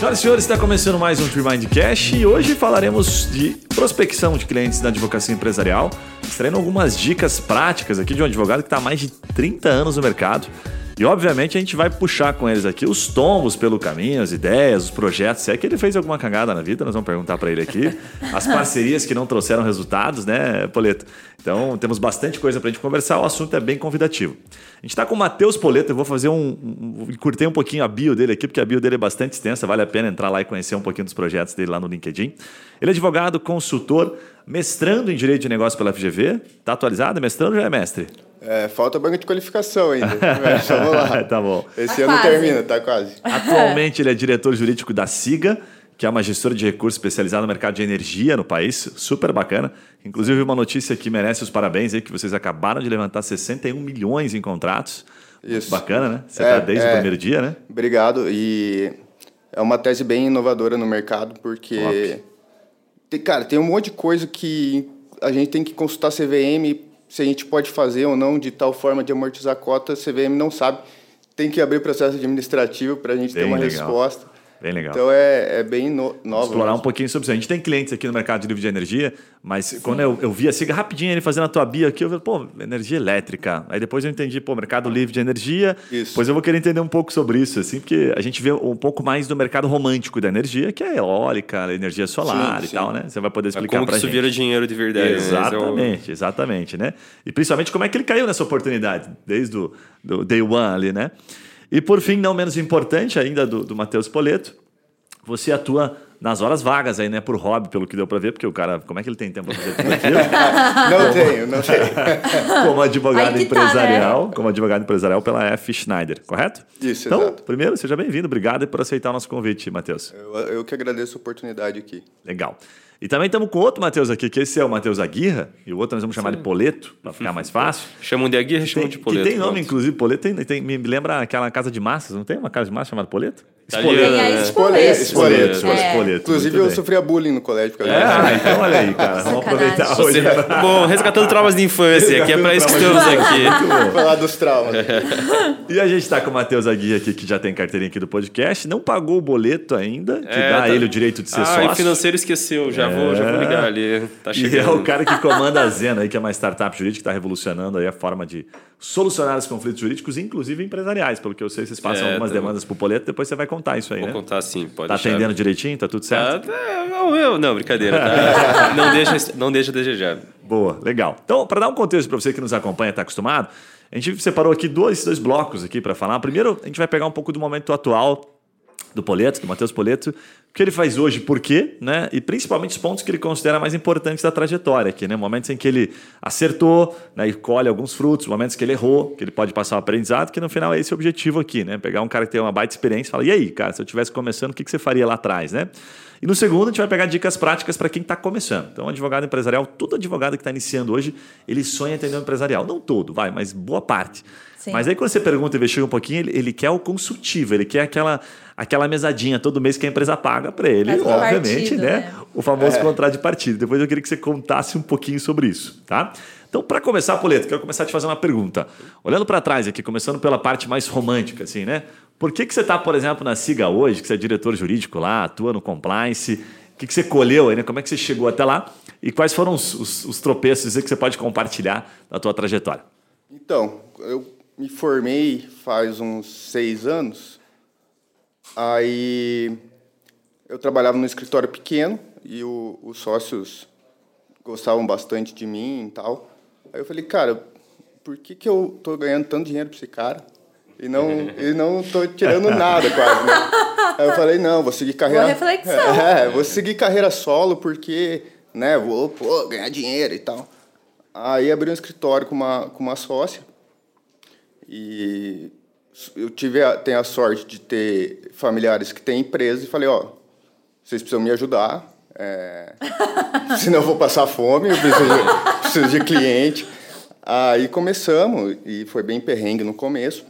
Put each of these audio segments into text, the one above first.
Senhoras e senhores, está começando mais um Trimind Cash e hoje falaremos de prospecção de clientes da advocacia empresarial, extraindo algumas dicas práticas aqui de um advogado que está há mais de 30 anos no mercado. E obviamente a gente vai puxar com eles aqui os tombos pelo caminho, as ideias, os projetos. Se é que ele fez alguma cagada na vida, nós vamos perguntar para ele aqui. As parcerias que não trouxeram resultados, né, Poleto? Então temos bastante coisa para a gente conversar. O assunto é bem convidativo. A gente está com o Matheus Poleto. Eu vou fazer um, um. Curtei um pouquinho a bio dele aqui, porque a bio dele é bastante extensa. Vale a pena entrar lá e conhecer um pouquinho dos projetos dele lá no LinkedIn. Ele é advogado, consultor, mestrando em Direito de Negócio pela FGV. Está atualizado? Mestrando já é mestre? É, falta banco de qualificação ainda. Mas vamos lá. tá bom. Esse tá ano quase. termina, tá quase. Atualmente ele é diretor jurídico da SIGA, que é uma gestora de recursos especializada no mercado de energia no país, super bacana. Inclusive uma notícia que merece os parabéns aí, que vocês acabaram de levantar 61 milhões em contratos. Isso. Bacana, né? Você está é, desde é, o primeiro dia, né? Obrigado. E é uma tese bem inovadora no mercado, porque... Tem, cara, tem um monte de coisa que a gente tem que consultar CVM se a gente pode fazer ou não de tal forma de amortizar a cota, a CVM não sabe. Tem que abrir processo administrativo para a gente Bem ter uma legal. resposta. Bem legal. Então é, é bem no, nova. Explorar mesmo. um pouquinho sobre isso. A gente tem clientes aqui no mercado de livre de energia, mas Sim. quando eu, eu vi assim, rapidinho ele fazendo a tua bio aqui, eu falei, pô, energia elétrica. Aí depois eu entendi, pô, mercado livre de energia. Isso. Pois eu vou querer entender um pouco sobre isso, assim, porque a gente vê um pouco mais do mercado romântico da energia, que é eólica, energia solar sim, e sim. tal, né? Você vai poder explicar é como pra gente. isso vira dinheiro de verdade. Né? Exatamente, né? exatamente, né? E principalmente como é que ele caiu nessa oportunidade, desde o do day one ali, né? E por fim, não menos importante ainda do, do Matheus Poleto, você atua nas horas vagas aí, né? Por hobby, pelo que deu para ver, porque o cara, como é que ele tem tempo para fazer tudo aquilo? não tenho, não tenho. como advogado empresarial, tá, né? como advogado empresarial pela F. Schneider, correto? Isso, então, exato. primeiro, seja bem-vindo, obrigado por aceitar o nosso convite, Matheus. Eu, eu que agradeço a oportunidade aqui. Legal. E também estamos com outro Matheus aqui, que esse é o Matheus Aguirra, e o outro nós vamos chamar Sim. de Poleto, para ficar mais fácil. Chamam de Aguirra, chamam de Poleto. Que tem nome, pronto. inclusive, Poleto. Tem, tem, me lembra aquela casa de massas, não tem uma casa de massas chamada Poleto? Espoleto. Espoleto. Espoleto. Inclusive, eu sofria bullying no colégio. Por é, ah, então olha aí, cara. Vamos aproveitar hoje. Bom, resgatando traumas de infância, que é para isso que estamos aqui. Falar dos traumas. e a gente está com o Matheus Aguirra aqui, que já tem carteirinha aqui do podcast. Não pagou o boleto ainda, que é, dá tá... ele o direito de ser ah, sócio. Ah, o financeiro esqueceu. Já, é... vou, já vou ligar ali. Tá chegando. E é o cara que comanda a Zena, aí, que é uma startup jurídica que está revolucionando aí a forma de solucionar os conflitos jurídicos, inclusive empresariais. Pelo que eu sei, vocês passam é, algumas tá... demandas para o boleto, depois você vai contar isso aí, vou né? Vou contar sim, pode Tá deixar. atendendo direitinho? Tá tudo certo? Ah, não, eu, não, brincadeira. Tá? não, deixa, não deixa desejar. Boa, legal. Então, para dar um contexto para você que nos acompanha, está acostumado, a gente separou aqui dois, dois blocos aqui para falar. Primeiro, a gente vai pegar um pouco do momento atual do Poleto, do Matheus Poleto, o que ele faz hoje, por quê, né? E principalmente os pontos que ele considera mais importantes da trajetória aqui, né? Momentos em que ele acertou, né? E colhe alguns frutos, momentos que ele errou, que ele pode passar o um aprendizado, que no final é esse o objetivo aqui, né? Pegar um cara que tem uma baita experiência e falar, e aí, cara, se eu estivesse começando, o que, que você faria lá atrás, né? E no segundo, a gente vai pegar dicas práticas para quem está começando. Então, advogado empresarial, todo advogado que está iniciando hoje, ele sonha atender um empresarial. Não todo, vai, mas boa parte. Sim. Mas aí quando você pergunta e investiga um pouquinho, ele, ele, quer o consultivo, ele quer aquela, aquela mesadinha todo mês que a empresa paga para ele, Faz obviamente, partido, né? né? O famoso é. contrato de partido. Depois eu queria que você contasse um pouquinho sobre isso, tá? Então, para começar, Poleto, quero começar a te fazer uma pergunta. Olhando para trás aqui, começando pela parte mais romântica, assim, né? Por que, que você está, por exemplo, na SIGA hoje, que você é diretor jurídico lá, atua no compliance? O que, que você colheu aí, né? Como é que você chegou até lá? E quais foram os, os, os tropeços que você pode compartilhar da tua trajetória? Então, eu me formei faz uns seis anos. Aí eu trabalhava num escritório pequeno e o, os sócios gostavam bastante de mim e tal. Aí eu falei, cara, por que, que eu tô ganhando tanto dinheiro para esse cara? E não, e não tô tirando nada quase, né? Aí eu falei, não, vou seguir carreira... Boa reflexão. É, vou seguir carreira solo porque, né, vou pô, ganhar dinheiro e tal. Aí abri um escritório com uma, com uma sócia e eu tive a, tenho a sorte de ter familiares que têm empresa e falei, ó, vocês precisam me ajudar, é, senão eu vou passar fome, eu preciso de, preciso de cliente. Aí começamos, e foi bem perrengue no começo.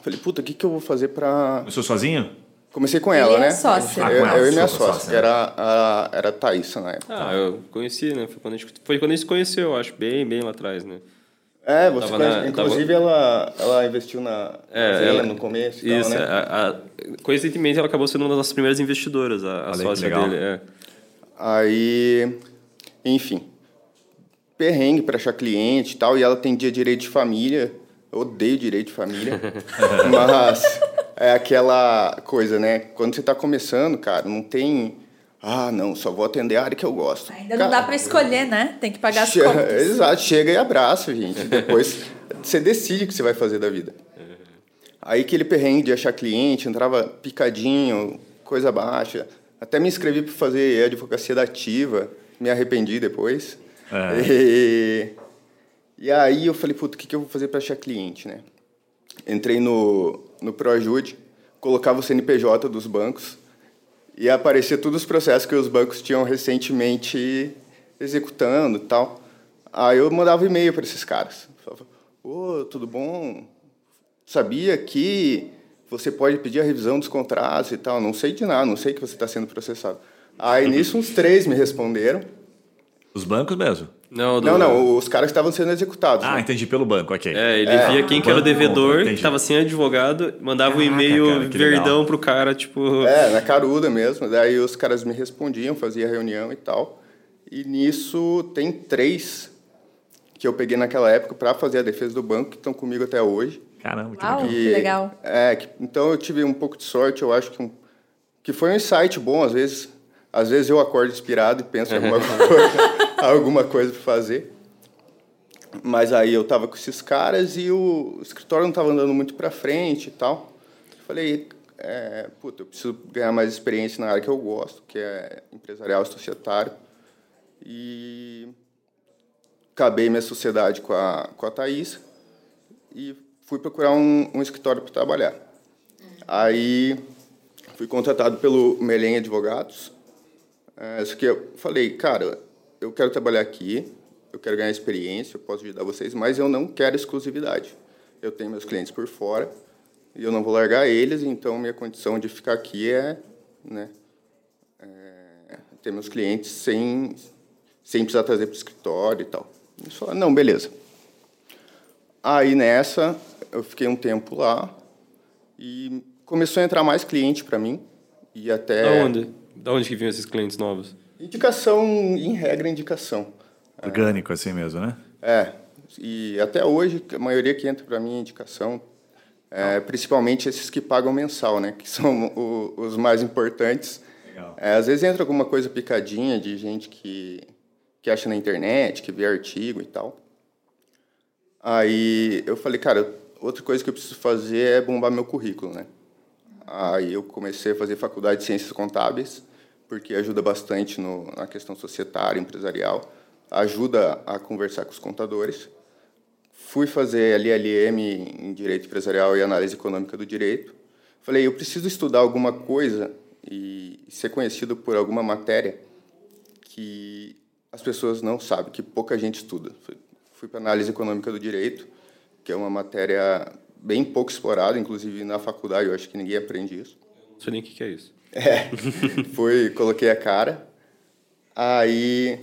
Falei, puta, o que, que eu vou fazer para. Começou sozinho? Comecei com ela, né? Sócia. Ah, eu, eu, e minha sócia, sócia, que era a, era a Thaísa na época. Ah, eu conheci, né? Foi quando, a gente, foi quando a gente se conheceu, acho, bem, bem lá atrás, né? É, você Tava conhece- na- inclusive ela, ela investiu na É, ela- no começo e Isso, tal, né? a, a, coincidentemente ela acabou sendo uma das nossas primeiras investidoras, a, a sócia legal. dele. É. Aí, enfim, perrengue para achar cliente e tal, e ela tem dia direito de família. Eu odeio direito de família, mas é aquela coisa, né? Quando você tá começando, cara, não tem. Ah, não, só vou atender a área que eu gosto. Ainda não Cara, dá pra escolher, né? Tem que pagar as contas. Exato, chega e abraça, gente. Depois você decide o que você vai fazer da vida. Aí aquele perrengue de achar cliente, entrava picadinho, coisa baixa. Até me inscrevi para fazer advocacia da ativa, me arrependi depois. É. E, e aí eu falei, puta, o que, que eu vou fazer para achar cliente, né? Entrei no, no ProAjude, colocava o CNPJ dos bancos e aparecia todos os processos que os bancos tinham recentemente executando e tal. Aí eu mandava e-mail para esses caras. Falava, ô, tudo bom? Sabia que você pode pedir a revisão dos contratos e tal? Não sei de nada, não sei que você está sendo processado. Aí nisso uns três me responderam. Os bancos mesmo. Não, do- Não, não, os caras que estavam sendo executados. Ah, né? entendi pelo banco, ok. É, ele via quem que era o devedor, entendi. que tava sem advogado, mandava um Caraca, e-mail cara, que verdão legal. pro cara, tipo. É, na caruda mesmo. Daí os caras me respondiam, fazia reunião e tal. E nisso tem três que eu peguei naquela época para fazer a defesa do banco, que estão comigo até hoje. Caramba, que Uau. legal. que legal. É, que- então eu tive um pouco de sorte, eu acho que, um, que foi um insight bom, às vezes. Às vezes eu acordo inspirado e penso em alguma coisa, alguma coisa para fazer. Mas aí eu tava com esses caras e o escritório não tava andando muito para frente e tal. Falei, é, puta, eu preciso ganhar mais experiência na área que eu gosto, que é empresarial e societário. E acabei minha sociedade com a, com a Thaís e fui procurar um, um escritório para trabalhar. Aí fui contratado pelo Melém Advogados. É, que eu falei, cara, eu quero trabalhar aqui, eu quero ganhar experiência, eu posso ajudar vocês, mas eu não quero exclusividade. Eu tenho meus clientes por fora e eu não vou largar eles, então minha condição de ficar aqui é, né, é, ter meus clientes sem, sem precisar trazer para o escritório e tal. Eles falaram, não, beleza. Aí nessa, eu fiquei um tempo lá e começou a entrar mais cliente para mim. E até. Da onde? Da onde que vinham esses clientes novos? Indicação, em regra, indicação. Orgânico assim mesmo, né? É. E até hoje, a maioria que entra para mim é indicação. É, principalmente esses que pagam mensal, né? Que são o- os mais importantes. É, às vezes entra alguma coisa picadinha de gente que, que acha na internet, que vê artigo e tal. Aí eu falei, cara, outra coisa que eu preciso fazer é bombar meu currículo, né? Aí eu comecei a fazer faculdade de Ciências Contábeis, porque ajuda bastante no, na questão societária, empresarial, ajuda a conversar com os contadores. Fui fazer LLM em Direito Empresarial e Análise Econômica do Direito. Falei, eu preciso estudar alguma coisa e ser conhecido por alguma matéria que as pessoas não sabem, que pouca gente estuda. Fui, para Análise Econômica do Direito, que é uma matéria bem pouco explorada, inclusive na faculdade eu acho que ninguém aprende isso. Não sei nem o que é isso. É, fui, coloquei a cara. Aí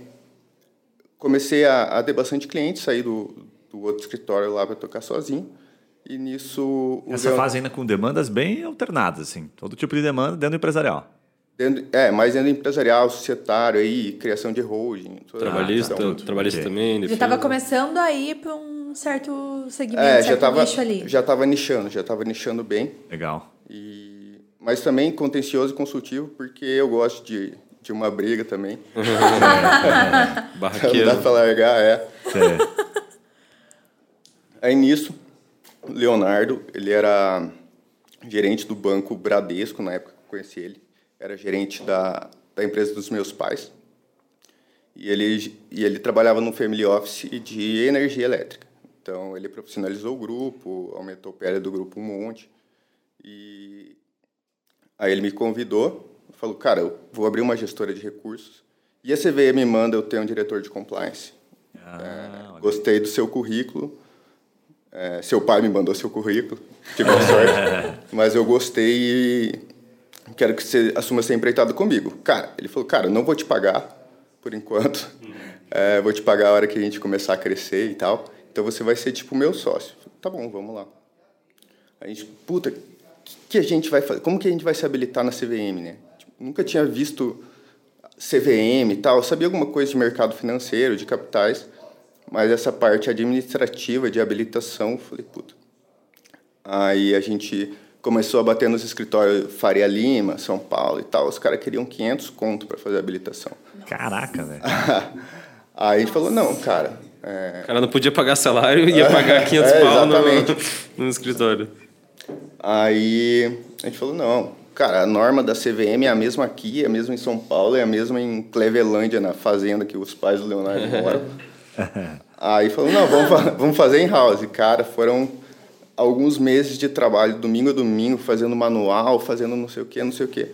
comecei a, a ter bastante cliente, saí do, do outro escritório lá para tocar sozinho. E nisso. o Essa Leon- fase ainda com demandas bem alternadas, assim. Todo tipo de demanda dentro do empresarial. dentro- é, mais dentro do empresarial, societário, aí, criação de holding. Trabalhista, então, trabalhista Ok. também. Já defesa. estava começando a ir para um certo segmento, É, já certo estava nicho ali. já tava nichando, já estava nichando bem. Legal. E, mas também contencioso e consultivo, porque eu gosto de, de uma briga também. Não Barraqueiro. dá para largar, é. Cê- Aí nisso, Leonardo, ele era gerente do banco Bradesco, na época que eu conheci ele. Era gerente da, da empresa dos meus pais. E ele, e ele trabalhava no family office de energia elétrica. Então, ele profissionalizou o grupo, aumentou o PL do grupo um monte. E aí ele me convidou, falou, cara, eu vou abrir uma gestora de recursos. E a CVM me manda eu ter um diretor de compliance. Ah, olha. Gostei do seu currículo. É, seu pai me mandou seu currículo, tive sorte. mas eu gostei e quero que você assuma essa empreitada comigo. Cara, ele falou, cara, não vou te pagar por enquanto. É, vou te pagar a hora que a gente começar a crescer e tal. Então você vai ser tipo meu sócio. Tá bom, vamos lá. A gente, puta, que, a gente vai fazer? Como que a gente vai se habilitar na CVM, né? Tipo, nunca tinha visto CVM e tal. Eu sabia alguma coisa de mercado financeiro, de capitais, mas essa parte administrativa de habilitação, eu falei, puta. Aí a gente começou a bater nos escritórios Faria Lima, São Paulo e tal. Os caras queriam 500 conto para fazer a habilitação. Caraca, velho. Aí a gente falou, não, cara, é, O cara não podia pagar salário e ia pagar 500 É, pau no, no escritório. Aí a gente falou, não, cara, a norma da CVM é a mesma aqui, é a mesma em São Paulo, é a mesma em Clevelândia, na fazenda que os pais do Leonardo moram. Aí falou, não, vamos, fa- vamos fazer em house. Cara, foram alguns meses de trabalho, domingo a domingo, fazendo manual, fazendo não sei o que, não sei o que.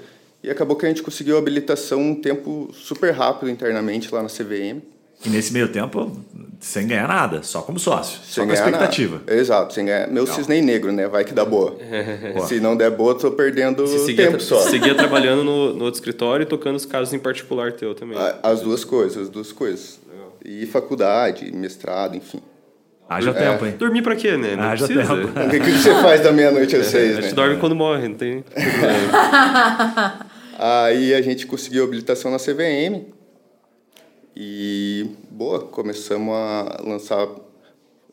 E acabou que a gente conseguiu a habilitação um tempo super rápido internamente lá na CVM. E nesse meio tempo, sem ganhar nada, só como sócio. só com expectativa. nada. Exato, sem ganhar. Meu Legal. cisne negro, né? Vai que dá boa. Se não der boa, tô perdendo Se seguia, tempo só. seguia trabalhando no, no outro escritório e tocando os casos em particular teu também. A- As duas coisas, as duas coisas. E faculdade, mestrado, enfim. Haja tempo, hein? Dormir pra quê, né? Não Haja precisa. tempo. O que, que você faz da meia-noite às seis, A gente né? dorme quando morre, não tem problema. Aí a gente conseguiu habilitação na CVM. E, boa, começamos a lançar...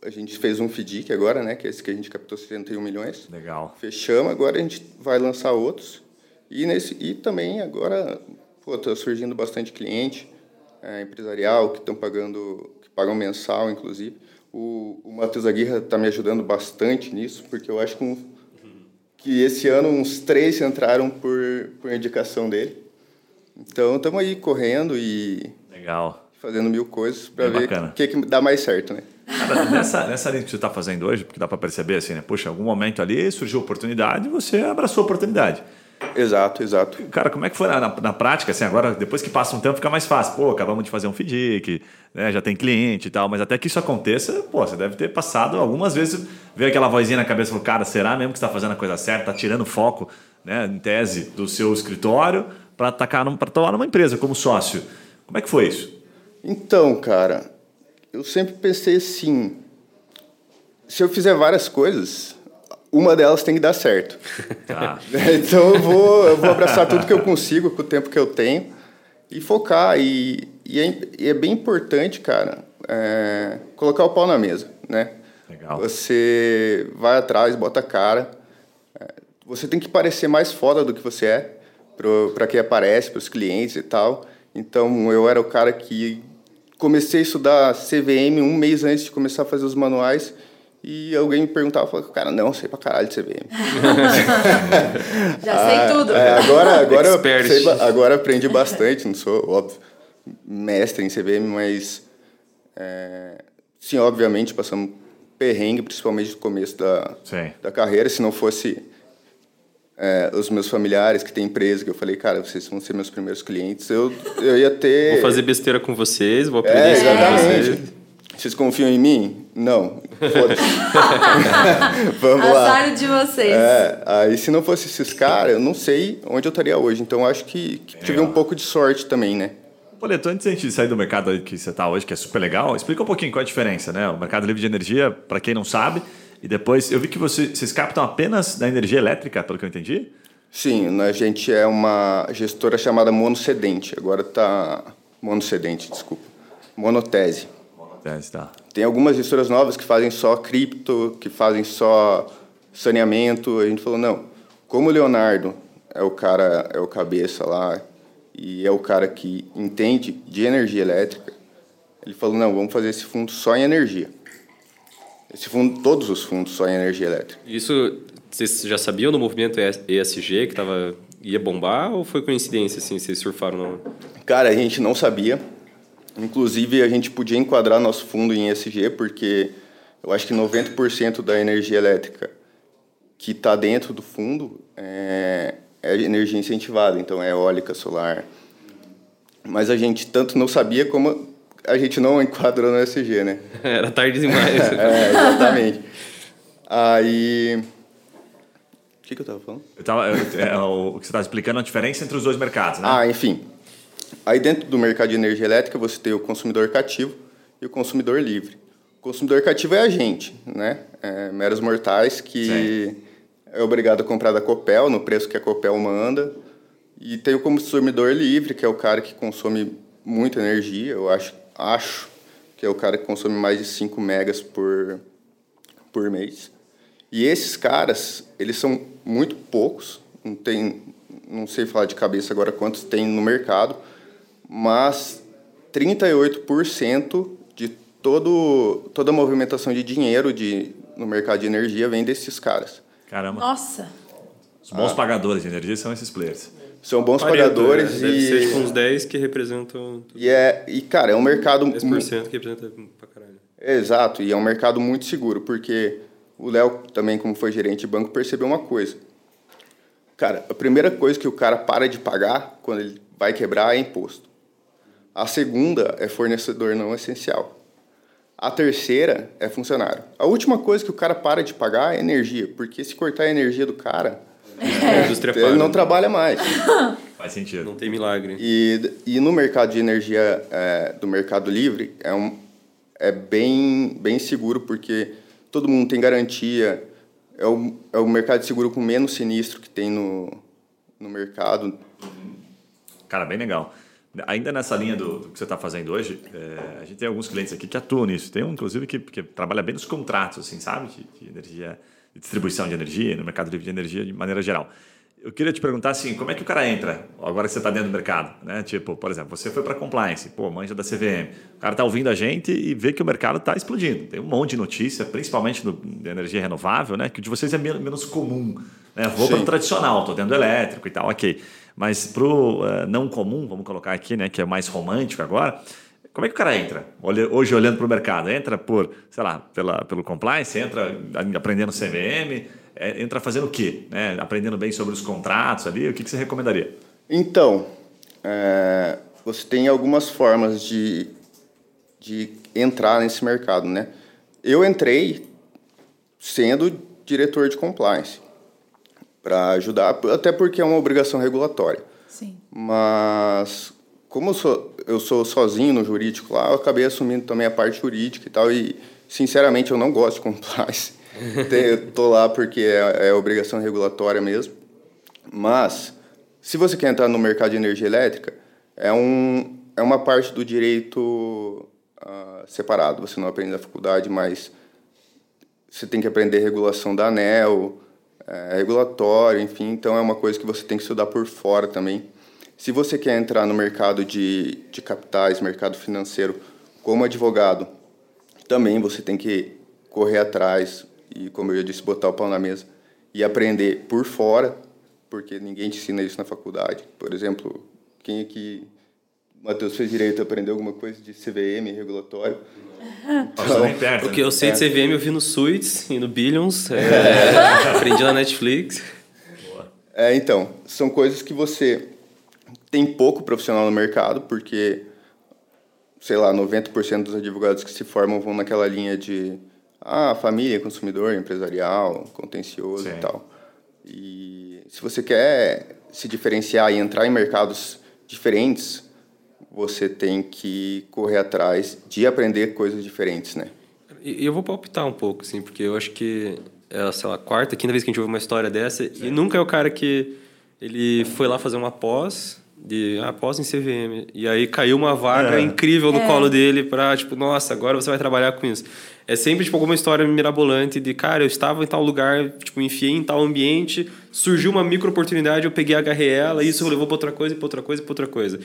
A gente fez um FDIC agora, né? Que é esse que a gente captou 71 milhões. Legal. Fechamos, agora a gente vai lançar outros. E, nesse, e também agora, pô, tá surgindo bastante cliente é, empresarial que estão pagando, que pagam mensal, inclusive. O, o Matheus Aguirre está me ajudando bastante nisso, porque eu acho que, um- que esse ano uns três entraram por, por indicação dele. Então, estamos aí correndo e Legal. fazendo mil coisas para ver o que, que dá mais certo, né? Cara, nessa, nessa linha que você está fazendo hoje, porque dá para perceber assim, né? Poxa, em algum momento ali surgiu oportunidade e você abraçou a oportunidade. Exato, exato. Cara, como é que foi na, na, na prática? Assim, agora, depois que passa um tempo, fica mais fácil. Pô, acabamos de fazer um FDIC, né? já tem cliente e tal, mas até que isso aconteça, pô, você deve ter passado algumas vezes, veio aquela vozinha na cabeça e falou, cara, será mesmo que você está fazendo a coisa certa, está tirando foco, né, em tese, do seu escritório para atacar para atuar numa empresa como sócio? Como é que foi isso? Então, cara, eu sempre pensei assim: se eu fizer várias coisas, uma delas tem que dar certo. Tá. então eu vou, eu vou abraçar tudo que eu consigo com o tempo que eu tenho e focar. E, e, é, e é bem importante, cara, é, colocar o pau na mesa, né? Legal. Você vai atrás, bota a cara. É, Você tem que parecer mais foda do que você é para quem aparece, para os clientes e tal. Então eu era o cara que comecei a estudar CVM um mês antes de começar a fazer os manuais. E alguém me perguntava, falava, cara, não, sei pra caralho de CVM. Já sei tudo. É, agora, agora, sei agora aprendi bastante, não sou, óbvio, mestre em CVM, mas é, sim, obviamente passamos perrengue, principalmente no começo da, Sim. da carreira. Se não fosse é, os meus familiares que têm empresa, que eu falei, cara, vocês vão ser meus primeiros clientes, eu, eu ia ter... Vou fazer besteira com vocês, vou aprender É, isso com vocês. exatamente. Vocês confiam em mim? Não. Foda-se. Vamos lá. Azar de vocês. É, aí se não fosse esses caras, eu não sei onde eu estaria hoje. Então eu acho que, que tive um pouco de sorte também, né? Boleto, antes da gente sair do mercado que você está hoje, que é super legal, explica um pouquinho qual é a diferença, né? O mercado livre de energia, para quem não sabe, e depois eu vi que você, vocês captam apenas da energia elétrica, pelo que eu entendi. Sim, a gente é uma gestora chamada monocedente. Agora tá monocedente, desculpa. Monotese. É, tá. Tem algumas gestoras novas que fazem só cripto, que fazem só saneamento. A gente falou, não, como o Leonardo é o cara, é o cabeça lá, e é o cara que entende de energia elétrica, ele falou, não, vamos fazer esse fundo só em energia. Esse fundo, todos os fundos só em energia elétrica. Isso, vocês já sabiam do movimento ESG que tava, ia bombar ou foi coincidência, assim, vocês surfaram no... Cara, a gente não sabia. Inclusive, a gente podia enquadrar nosso fundo em ESG, porque eu acho que 90% da energia elétrica que está dentro do fundo é, é energia incentivada, então é eólica, solar. Mas a gente tanto não sabia como a gente não enquadrou no ESG, né? Era tarde demais. É, exatamente. Aí. O que, que eu tava falando? Eu tava, eu- é, o que você estava explicando a diferença entre os dois mercados, né? Ah, enfim. Aí dentro do mercado de energia elétrica você tem o consumidor cativo e o consumidor livre. consumidor cativo é a gente, né? É, meros mortais que é obrigado a comprar da Copel no preço que a Copel manda. E tem o consumidor livre, que é o cara que consome muita energia, eu acho, acho que é o cara que consome mais de 5 megas por, por mês. E esses caras, eles são muito poucos, não tem, não sei falar de cabeça agora quantos tem no mercado, mas 38% de todo, toda a movimentação de dinheiro de, no mercado de energia vem desses caras. Caramba. Nossa. Os bons pagadores de energia são esses players. São bons Parenta, pagadores né? Deve ser tipo e, uns 10 que representam e, é, e, cara, é um mercado... 10% que representa pra caralho. Exato, e é um mercado muito seguro, porque o Léo também, como foi gerente de banco, percebeu uma coisa. Cara, a primeira coisa que o cara para de pagar quando ele vai quebrar é imposto. A segunda é fornecedor não essencial. A terceira é funcionário. A última coisa que o cara para de pagar é energia, porque se cortar a energia do cara, A indústria ele para. não trabalha mais. Faz sentido. Não tem milagre. E, e no mercado de energia é, do Mercado Livre é, um, é bem, bem seguro porque todo mundo tem garantia. É o, é o mercado de seguro com menos sinistro que tem no, no mercado. Cara, bem legal. Ainda nessa linha do, do que você está fazendo hoje, é, a gente tem alguns clientes aqui que atuam nisso. Tem um, inclusive, que, que trabalha bem nos contratos, assim, sabe? De, de energia, distribuição de energia, no mercado livre de energia de maneira geral. Eu queria te perguntar assim, como é que o cara entra agora que você está dentro do mercado, né? Tipo, por exemplo, você foi para compliance, pô, manja da CVM. O cara está ouvindo a gente e vê que o mercado está explodindo. Tem um monte de notícia, principalmente de energia renovável, né? Que o de vocês é menos, menos comum. Né? Vou para o tradicional, estou dentro do elétrico e tal, ok. Mas para o não comum, vamos colocar aqui, né? Que é mais romântico agora. Como é que o cara entra? Olha- Hoje, olhando para o mercado, entra por, sei lá, pela, pelo compliance, entra aprendendo CVM, é, entra fazendo o quê? Né? Aprendendo bem sobre os contratos ali, o que, que você recomendaria? Então, é, você tem algumas formas de, de entrar nesse mercado, né? Eu entrei sendo diretor de compliance para ajudar, até porque é uma obrigação regulatória. Sim. Mas como eu sou, eu sou sozinho no jurídico lá, eu acabei assumindo também a parte jurídica e tal. E sinceramente eu não gosto de compliance. Eu tô lá porque é, é obrigação regulatória mesmo. Mas se você quer entrar no mercado de energia elétrica, é um é uma parte do direito ah, separado. Você não aprende na faculdade, mas você tem que aprender regulação da ANEL, é, regulatório, enfim. Então, é uma coisa que você tem que estudar por fora também. Se você quer entrar no mercado de, de capitais, mercado financeiro, como advogado, também você tem que correr atrás e, como eu já disse, botar o pau na mesa e aprender por fora, porque ninguém te ensina isso na faculdade. Por exemplo, quem aqui, Matheus, fez direito, aprendeu alguma coisa de CVM, regulatório? Perto. O né? que eu sei de CVM eu vi no Suits e no Billions. é, aprendi na Netflix. É, então, são coisas que você tem pouco profissional no mercado, porque, sei lá, 90% dos advogados que se formam vão naquela linha de ah, família, consumidor, empresarial, contencioso Sim. e tal. E se você quer se diferenciar e entrar em mercados diferentes, você tem que correr atrás de aprender coisas diferentes, né? E eu vou palpitar um pouco, assim, porque eu acho que é, sei lá, a quarta, quinta vez que a gente ouve uma história dessa, e nunca é o cara que ele foi lá fazer uma pós, de ah, pós em CVM, e aí caiu uma vaga É. incrível no É. colo dele pra, tipo, nossa, agora você vai trabalhar com isso. É sempre, tipo, alguma história mirabolante de, cara, eu estava em tal lugar, tipo, enfiei em tal ambiente, surgiu uma micro oportunidade, eu peguei, agarrei ela, e isso levou pra outra coisa, pra outra coisa, pra outra coisa.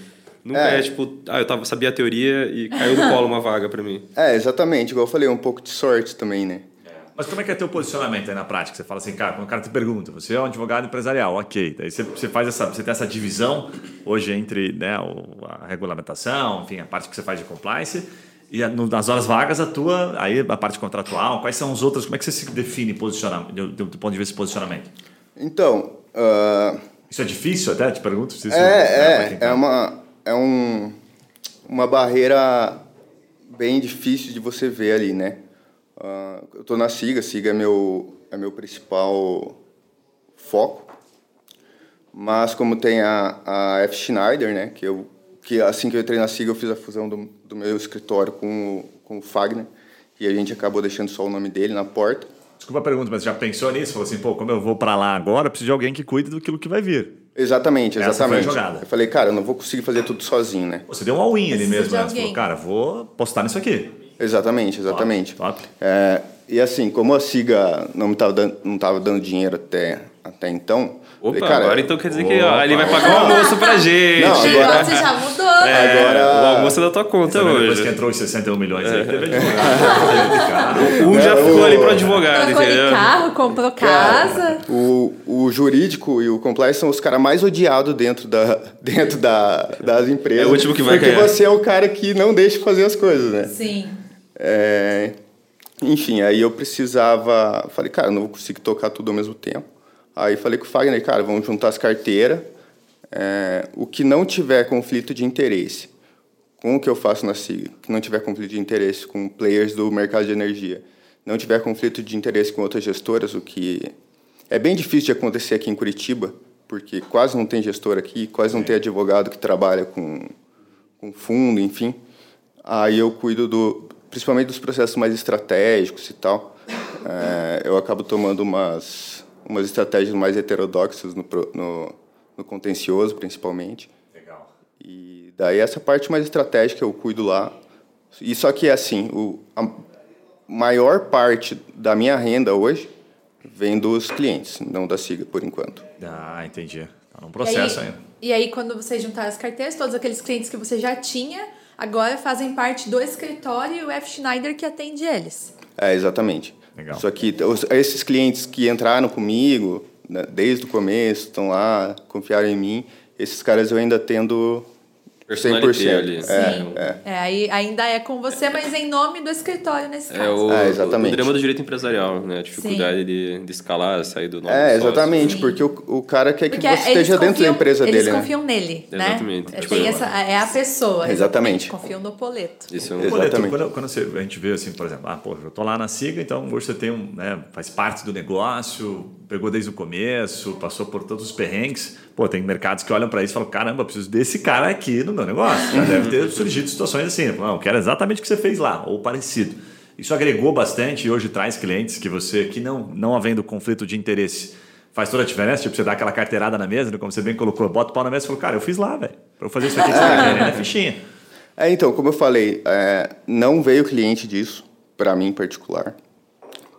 Nunca é, É. tipo, ah, eu tava, sabia a teoria e caiu no colo uma vaga pra mim. É, exatamente. Igual eu falei, um pouco de sorte também, né? Mas como é que é teu posicionamento aí na prática? Você fala assim, cara, quando o cara te pergunta, você é um advogado empresarial, ok. Daí você, você faz essa, você tem essa divisão hoje entre né, a regulamentação, enfim, a parte que você faz de compliance e nas horas vagas a tua, aí a parte contratual. Quais são os outros? Como é que você se define posicionamento, do, do- do ponto de vista de posicionamento? Então, ah, Isso é difícil até? Te pergunto se isso É, pra é, é uma, é um, uma barreira bem difícil de você ver ali, né? Ah, eu tô na SIGA, SIGA é meu, é meu principal foco, mas como tem a, a F. Schneider, né? Que, eu, que assim que eu entrei na SIGA, eu fiz a fusão do, do meu escritório com o, com o Fagner, E a gente acabou deixando só o nome dele na porta. Desculpa a pergunta, mas já pensou nisso? Falou assim, pô, como eu vou pra lá agora, eu preciso de alguém que cuide daquilo que vai vir. Exatamente, Essa foi a exatamente. jogada. Eu falei, cara, eu não vou conseguir fazer tudo sozinho, né? Você deu um all-in ali mesmo, né? Você falou, cara, vou postar nisso aqui. Exatamente, exatamente. Top. É, e assim, como a SIGA não estava dando, não tava dando dinheiro até, até então. Opa, falei, cara, agora então quer dizer que ó, Opa. ele vai pagar o almoço pra gente. Não, agora- negócio já mudou. É, Agora- O almoço é da tua conta Sabe, depois hoje. que entrou os 61 milhões É. aí, teve advogado, teve cara. Um já ficou o- ali pro advogado, Trocou entendeu? carro, comprou casa. O, o jurídico e o compliance são os caras mais odiados dentro, da, dentro da, das empresas. É o último que vai Porque ganhar. você é o cara que não deixa fazer as coisas, né? Sim. É, enfim, aí eu precisava. Falei, cara, não vou conseguir tocar tudo ao mesmo tempo. Aí falei com o Fagner, cara, vamos juntar as carteiras. é, o que não tiver conflito de interesse com o que eu faço na SIG, que não tiver conflito de interesse com players do mercado de energia, não tiver conflito de interesse com outras gestoras, o que é bem difícil de acontecer aqui em Curitiba, porque quase não tem gestor aqui, quase não tem advogado que trabalha com, com fundo, enfim. Aí eu cuido do, principalmente dos processos mais estratégicos e tal. É, eu acabo tomando umas, umas estratégias mais heterodoxas no, no, no contencioso, principalmente. Legal. E daí essa parte mais estratégica eu cuido lá. E só que é assim, o, a maior parte da minha renda hoje vem dos clientes, não da SIGA por enquanto. Ah, entendi. Tá num E processo aí, ainda. e aí, quando vocês juntaram as carteiras, todos aqueles clientes que você já tinha, agora fazem parte do escritório e o F. Schneider que atende eles. É, exatamente. Legal. Só que os- esses clientes que entraram comigo né, desde o começo, estão lá, confiaram em mim, esses caras eu ainda tendo 100%. Personalité ali. É, Sim. é. É, aí ainda é com você, mas em nome do escritório nesse É caso. o, É, exatamente. o drama do direito empresarial, né? A dificuldade de, de escalar, sair do nome É, sócio. exatamente, Sim. porque o, o cara quer que Porque você eles esteja dentro da confiam- empresa eles dele, né? confiam nele, né? Exatamente. É, Tipo, tem essa, é a pessoa. Exatamente. Confiam no poleto. Isso é um... Exatamente. Boleto, quando, quando você, a gente vê assim, por exemplo, ah, pô, eu tô lá na SIGA, então hoje você tem um, né, faz parte do negócio, pegou desde o começo, passou por todos os perrengues. Pô, tem mercados que olham para isso e falam, caramba, eu preciso desse cara aqui no meu negócio. Já deve ter surgido situações assim, não, eu quero exatamente o que você fez lá, ou parecido. Isso agregou bastante e hoje traz clientes que você, que não, não havendo conflito de interesse, faz toda a diferença. Tipo, você dá aquela carteirada na mesa, como você bem colocou, bota o pau na mesa e falou, cara, eu fiz lá, velho. Para eu fazer isso aqui que você tá querendo, é fichinha. É, então, como eu falei, é, não veio cliente disso, para mim em particular.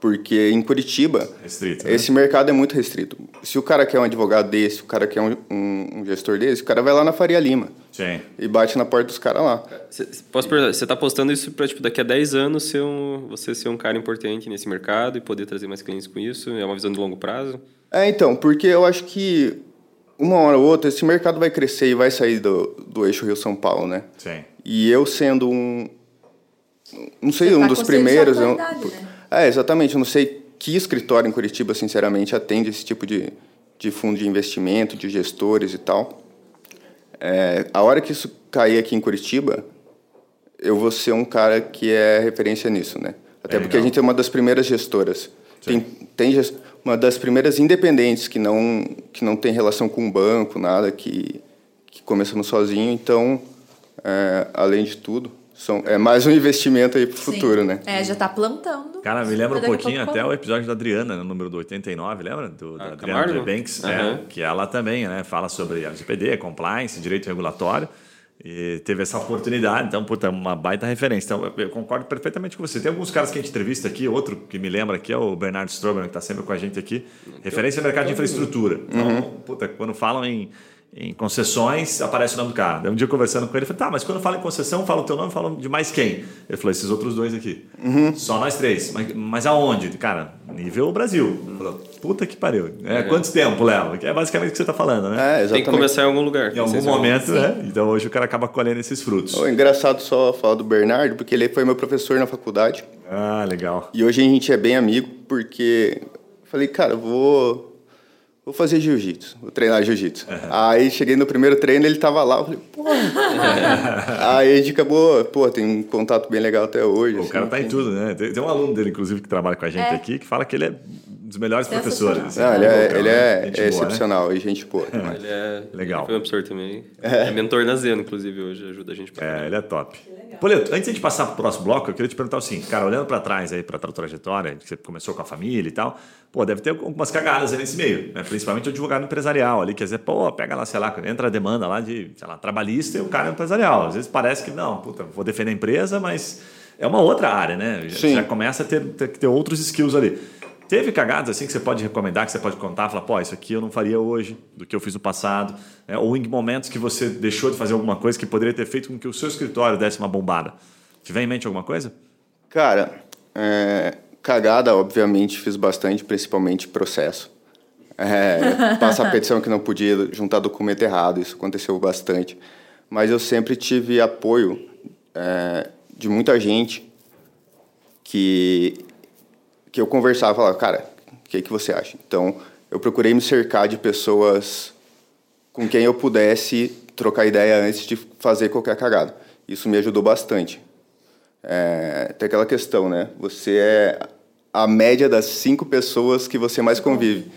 Porque em Curitiba, Restrito, né? esse mercado é muito restrito. Se o cara quer um advogado desse, o cara quer um, um- um gestor desse, o cara vai lá na Faria Lima Sim. e bate na porta dos caras lá. Cê- Posso perguntar, você está postando isso para tipo, daqui a 10 anos ser um, você ser um cara importante nesse mercado e poder trazer mais clientes com isso? É uma visão de longo prazo? É, então, porque eu acho que uma hora ou outra esse mercado vai crescer e vai sair do, do eixo Rio-São Paulo, né? Sim. E eu sendo um. Não sei, Você um tá dos primeiros. sua eu- né? É, exatamente. Eu não sei que escritório em Curitiba, sinceramente, atende esse tipo de, de fundo de investimento, de gestores e tal. É, a hora que isso cair aqui em Curitiba, eu vou ser um cara que é referência nisso, né? Até É porque a gente é uma das primeiras gestoras. Tem, uma das primeiras independentes que não, que não tem relação com banco, nada, que, que começamos sozinho. Então, é, além de tudo, são, é mais um investimento aí para o Sim. futuro, né? É, já tá plantando. Cara, me lembra um a pouquinho até o episódio da Adriana, no número do 89, lembra? Do, da Ah, Adriana Camargo? Banks, Aham. que ela também né, fala sobre LGPD, compliance, direito regulatório, e teve essa oportunidade, então, puta, uma baita referência. Então, eu- eu concordo perfeitamente com você. Tem alguns caras que a gente entrevista aqui, outro que me lembra aqui é o Bernardo Strober, que está sempre com a gente aqui, referência ao mercado de infraestrutura. Então, puta, quando falam em, em concessões, aparece o nome do cara. Daí Um dia conversando com ele, eu falei, tá, mas quando fala em concessão, fala o teu nome, fala de mais quem? Ele falou, esses outros dois aqui. Só nós três. Mas, mas aonde? Cara, nível Brasil. Falou, puta que pariu. É, Quanto tempo, Léo? Que é basicamente o que você está falando, né? É, Tem que começar em algum lugar. Em algum momento, né? Então hoje o cara acaba colhendo esses frutos. Oh, engraçado só falar do Bernardo, porque ele foi meu professor na faculdade. Ah, legal. E hoje a gente é bem amigo, porque falei, cara, eu vou, vou fazer jiu-jitsu, vou treinar jiu-jitsu. Aí cheguei no primeiro treino, ele tava lá, eu falei, pô. Aí a gente acabou, pô, tem um contato bem legal até hoje. O assim. cara tá em tudo, né? Tem, tem um aluno dele, inclusive, que trabalha com a gente É. aqui, que fala que ele é dos melhores professores. assim. Não, ele é, Loucão, ele né? é, é boa, né? excepcional e gente boa. Ele é. Legal. ele Foi um professor também. É. mentor na Zeno, inclusive, hoje. Ajuda a gente pra É, ele é top. Poleto, antes de a gente passar pro próximo bloco, eu queria te perguntar assim, cara, olhando para trás aí, para tua trajetória, que você começou com a família e tal, pô, deve ter algumas cagadas aí nesse meio, né? Principalmente o advogado empresarial ali, quer dizer, pô, pega lá, sei lá, entra a demanda lá de, sei lá, trabalhista e o cara é empresarial. Às vezes parece que, não, puta, vou defender a empresa, mas é uma outra área, né? Já, já começa a ter, ter, ter outros skills ali. Teve cagadas assim que você pode recomendar, que você pode contar, falar, pô, isso aqui eu não faria hoje, do que eu fiz no passado, né? ou em momentos que você deixou de fazer alguma coisa que poderia ter feito com que o seu escritório desse uma bombada. Tiver em mente alguma coisa? Cara, é, cagada, obviamente, fiz bastante, principalmente processo. É, passar petição que não podia, juntar documento errado, isso aconteceu bastante. Mas eu sempre tive apoio é, de muita gente que, que eu conversava falava, cara, o que, que você acha? Então, eu procurei me cercar de pessoas com quem eu pudesse trocar ideia antes de fazer qualquer cagada. Isso me ajudou bastante. É, tem aquela questão, né? Você é a média das cinco pessoas que você mais convive.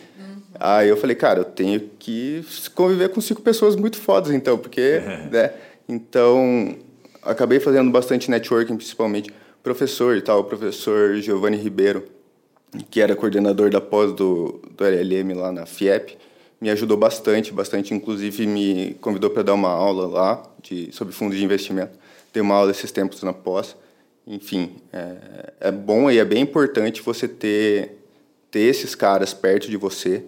Aí eu falei, cara, eu tenho que conviver com cinco pessoas muito fodas, então, porque, né? Então, acabei fazendo bastante networking, principalmente professor e tal, o professor Giovanni Ribeiro, que era coordenador da pós do, do LLM lá na FIEP, me ajudou bastante, bastante, inclusive me convidou para dar uma aula lá de, sobre fundos de investimento. Dei uma aula esses tempos na pós. Enfim, é, é bom e é bem importante você ter, ter esses caras perto de você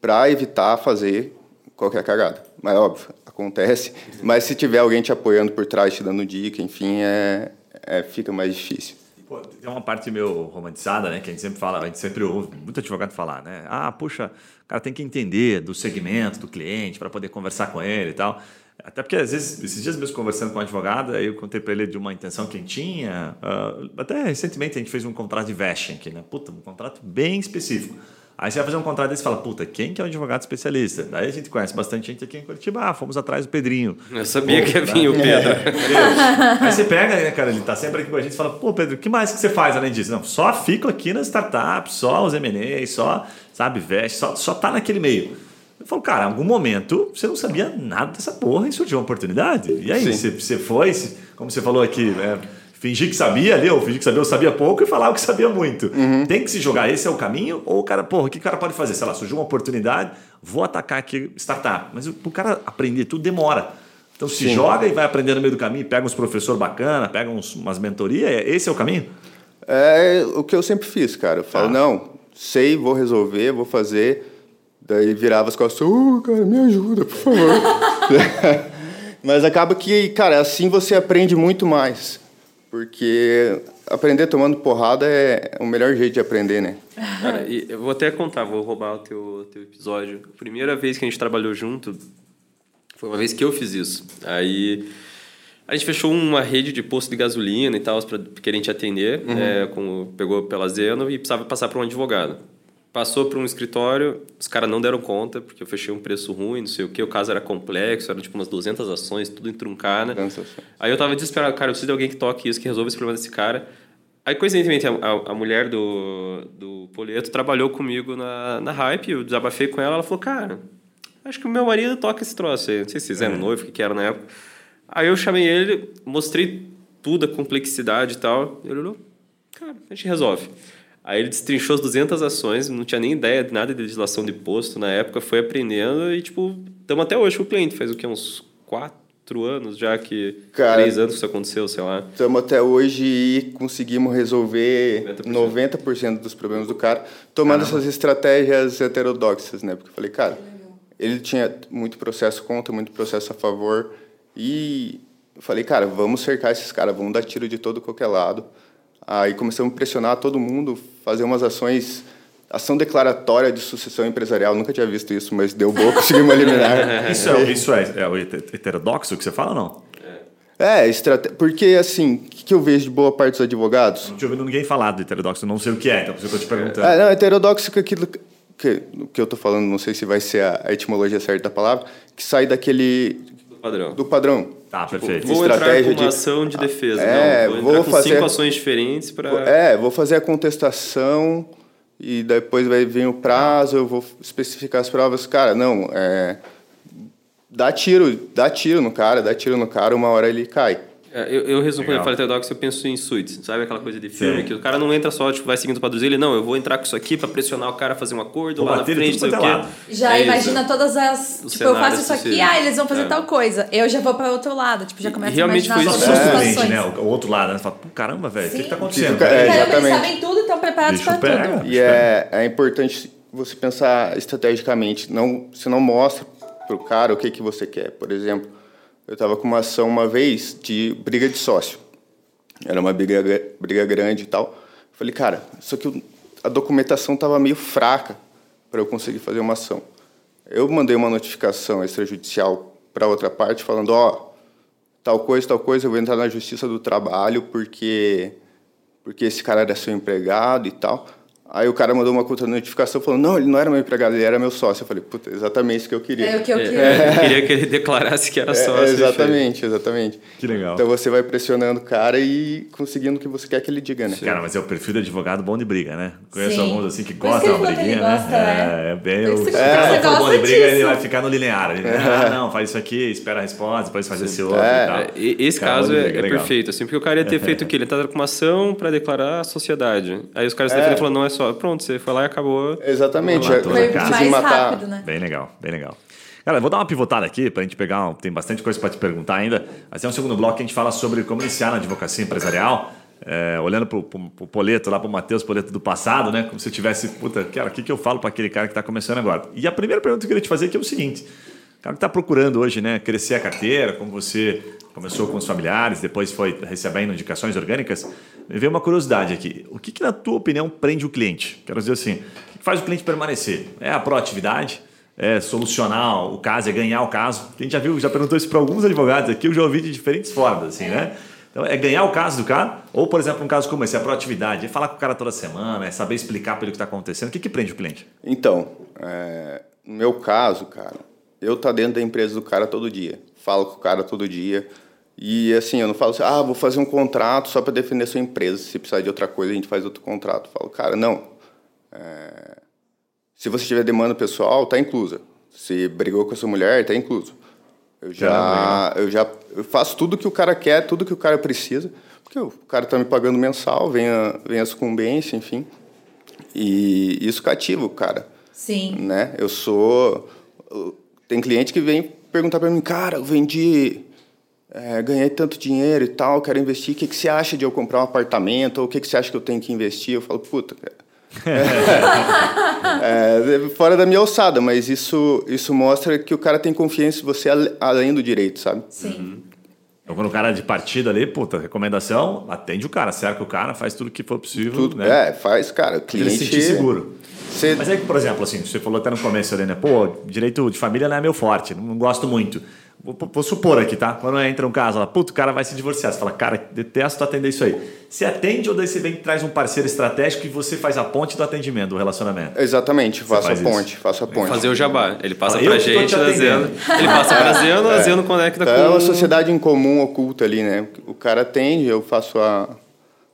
para evitar fazer qualquer cagada. Mas, óbvio, acontece. Mas se tiver alguém te apoiando por trás, te dando dica, enfim, é, é, fica mais difícil. Pô, tem uma parte meio romantizada, né? Que a gente sempre fala, a gente sempre ouve muito advogado falar, né? Ah, puxa, o cara tem que entender do segmento do cliente para poder conversar com ele e tal. Até porque, às vezes, esses dias mesmo conversando com um advogado, aí eu contei para ele de uma intenção que a gente tinha. ah, até recentemente a gente fez um contrato de vesting né? Puta, um contrato bem específico. Aí você vai fazer um contrato desse e fala, puta, quem que é o advogado especialista? Daí a gente conhece bastante gente aqui em Curitiba. Ah, fomos atrás do Pedrinho. Eu sabia Pô, que ia né? vir o Pedro. Aí você pega, né, cara, ele tá sempre aqui com a gente e fala, pô, Pedro, o que mais que você faz além disso? Não, só fico aqui nas startups, só os M&A, só, sabe, veste, só, só tá naquele meio. Eu falo, cara, em algum momento você não sabia nada dessa porra e surgiu uma oportunidade. E aí, você, você foi, como você falou aqui, né, fingir que sabia ali, ou fingir que sabia, eu sabia pouco e falava que sabia muito. Tem que se jogar, esse é o caminho? Ou o cara, porra, o que o cara pode fazer? Sei lá, surgiu uma oportunidade, vou atacar aqui startup. Mas o, o cara aprender tudo demora. Então se Sim. joga e vai aprendendo no meio do caminho, pega uns professor bacana, pega uns, umas mentorias, esse é o caminho? É o que eu sempre fiz, cara. Eu falo, Tá. não, sei, vou resolver, vou fazer. Daí virava as costas, ô, cara, me ajuda, por favor. Mas acaba que, cara, assim você aprende muito mais. Porque aprender tomando porrada é o melhor jeito de aprender, né? Cara, e eu vou até contar, vou roubar o teu, teu episódio. A primeira vez que a gente trabalhou junto foi uma vez que eu fiz isso. Aí a gente fechou uma rede de posto de gasolina e tal, para querem te atender. é, com, pegou pela Zeno e precisava passar para um advogado. Passou para um escritório, os caras não deram conta, porque eu fechei um preço ruim, não sei o que, o caso era complexo, era tipo umas 200 ações, tudo entruncado. Dança. Aí eu tava desesperado, cara, eu preciso de alguém que toque isso, que resolva esse problema desse cara. Aí, coincidentemente, a, a, a mulher do, do Poleto trabalhou comigo na, na Hype, eu desabafei com ela, ela falou, cara, acho que o meu marido toca esse troço aí, não sei se vocês eram noivo, o que que era na época. Aí eu chamei ele, mostrei tudo, a complexidade e tal, ele olhou, cara, a gente resolve. Aí ele destrinchou as 200 ações, não tinha nem ideia de nada de legislação de imposto na época, foi aprendendo e, tipo, estamos até hoje com o cliente. Faz o quê? Uns quatro anos já que... Cara- três anos que isso aconteceu, sei lá. Estamos até hoje e conseguimos resolver 90%. 90% dos problemas do cara, tomando essas estratégias heterodoxas, né? Porque eu falei, cara, ele tinha muito processo contra, muito processo a favor, e eu falei, cara, vamos cercar esses caras, vamos dar tiro de todo qualquer lado. Aí começamos a pressionar todo mundo, fazer umas ações, ação declaratória de sucessão empresarial, nunca tinha visto isso, mas deu boa, conseguimos eliminar. Isso é, isso é, é o hete- heterodoxo que você fala ou não? É, estrate... porque assim, o que que eu vejo de boa parte dos advogados? Não tinha ouvido ninguém falar do heterodoxo, eu não sei o que é, então por isso que eu tô te perguntando. É, não, heterodoxo é aquilo que, que eu tô falando, não sei se vai ser a, a etimologia certa da palavra, que sai daquele Do padrão. do padrão. Tá, perfeito. Vou entrar estratégia com uma de- ação de defesa. É, não, vou vou entrar com fazer- cinco ações diferentes para... É, vou fazer a contestação e depois vai vir o prazo, eu vou especificar as provas. Cara, não, é, dá tiro, dá tiro no cara, dá tiro no cara, uma hora ele cai. É, eu, eu resumo, quando eu falei Teodox, eu penso em suítes. Sabe aquela coisa de filme? Sim. Que o cara não entra só, tipo, vai seguindo para ele. Não, eu vou entrar com isso aqui para pressionar o cara a fazer um acordo Vou lá na frente, sei o é quê. lado. Já É isso. imagina todas as. Os tipo, eu faço isso aqui, ah, eles vão fazer É. tal coisa. Eu já vou para outro lado. Tipo, já começo a realmente imaginar foi as isso. o cliente, né? O, o outro lado, né? Você fala, "Pô, caramba, velho, o que, que tá acontecendo? É, Caramba, eles Exatamente. sabem tudo e estão preparados Bicho para pega. tudo. E é, é importante você pensar estrategicamente. Não, você não mostra pro cara o que, que você quer. Por exemplo, eu estava com uma ação uma vez de briga de sócio. Era uma briga, briga grande e tal. Falei, cara, só que a documentação estava meio fraca para eu conseguir fazer uma ação. Eu mandei uma notificação extrajudicial para outra parte falando, ó, tal coisa, tal coisa, eu vou entrar na Justiça do Trabalho porque porque esse cara era seu empregado e tal. Aí o cara mandou uma outra notificação falando, não, ele não era meu empregado, ele era meu sócio. Eu falei, puta, exatamente isso que eu queria. É o que eu É, queria. é, eu queria que ele declarasse que era É, sócio. exatamente, exatamente. Que legal. Então você vai pressionando o cara e conseguindo o que você quer que ele diga, né? Cara, mas é o perfil do advogado bom de briga, né? Conheço Sim. alguns assim que gostam da briguinha, né? gosta, né? É, é bem. O se o cara for bom de briga, ele vai ficar no linear. Ele, ah, não, faz isso aqui, espera a resposta, depois faz esse outro É. e tal. É, e- esse Cara, caso de é, briga, é legal. perfeito, assim, porque o cara ia ter feito o quê? Ele tá com uma ação para declarar a sociedade. Aí os caras É. defendem e falam, não é só. Pronto, você foi lá e acabou. Exatamente. Matou, é- né, Foi cara? mais matar. rápido, né? Bem legal, bem legal. Cara, eu vou dar uma pivotada aqui pra gente pegar. um- tem bastante coisa para te perguntar ainda. Mas tem um segundo bloco que a gente fala sobre como iniciar na advocacia empresarial. É, olhando pro, pro, pro Poleto, lá pro Matheus Poleto do passado, né? Como se eu tivesse, puta, cara, o que, que eu falo para aquele cara que está começando agora? E a primeira pergunta que eu queria te fazer aqui é o seguinte: cara que está procurando hoje, né, crescer a carteira, como você começou com os familiares, depois foi recebendo indicações orgânicas, me veio uma curiosidade aqui. O que, que na tua opinião, prende o cliente? Quero dizer assim, o que faz o cliente permanecer? É a proatividade? É solucionar o caso, é ganhar o caso? A gente já viu, já perguntou isso para alguns advogados aqui, eu já ouvi de diferentes formas, assim, né? Então, é ganhar o caso do cara, ou, por exemplo, um caso como esse, é a proatividade, é falar com o cara toda semana, é saber explicar para ele o que está acontecendo. O que, que prende o cliente? Então, é, no meu caso, cara, eu tá dentro da empresa do cara todo dia. Falo com o cara todo dia. E assim, eu não falo assim, ah, vou fazer um contrato só para defender sua empresa. Se precisar de outra coisa, a gente faz outro contrato. Eu falo, cara, não. É, se você tiver demanda pessoal, tá inclusa. Se brigou com a sua mulher, tá incluso. Eu já, Caramba, eu já eu faço tudo que o cara quer, tudo que o cara precisa, porque o cara tá me pagando mensal, vem a, vem a sucumbência, enfim. E isso cativa o cara Sim. né? Eu sou. Tem cliente que vem perguntar para mim, cara, eu vendi, é, ganhei tanto dinheiro e tal, quero investir. O que, que você acha de eu comprar um apartamento? Ou o que, que você acha que eu tenho que investir? Eu falo, puta, cara. é, fora da minha alçada, mas isso, isso mostra que o cara tem confiança em você além do direito, sabe? Sim. Então, quando o cara é de partida ali, puta, recomendação, atende o cara, cerca o cara, faz tudo que for possível. Tudo, né? É, faz, cara. Pra ele Cliente. se sentir seguro. Você, Mas é que, por exemplo, assim, você falou até no começo ali, né? Pô, direito de família não é meu forte, não gosto muito. Vou, vou supor aqui, tá? Quando entra um caso, ela, puto, o cara vai se divorciar. Você fala, cara, detesto atender isso aí. Você atende ou daí você vem e traz um parceiro estratégico e você faz a ponte do atendimento, do relacionamento? exatamente, faço a isso. ponte, faço a ponte. Fazer o jabá. Ele passa Fala, pra gente, te a Zeno. Ele passa pra Zeno, a Zeno conecta Então, com... é uma sociedade em comum oculta ali, né? O cara atende, eu faço, a,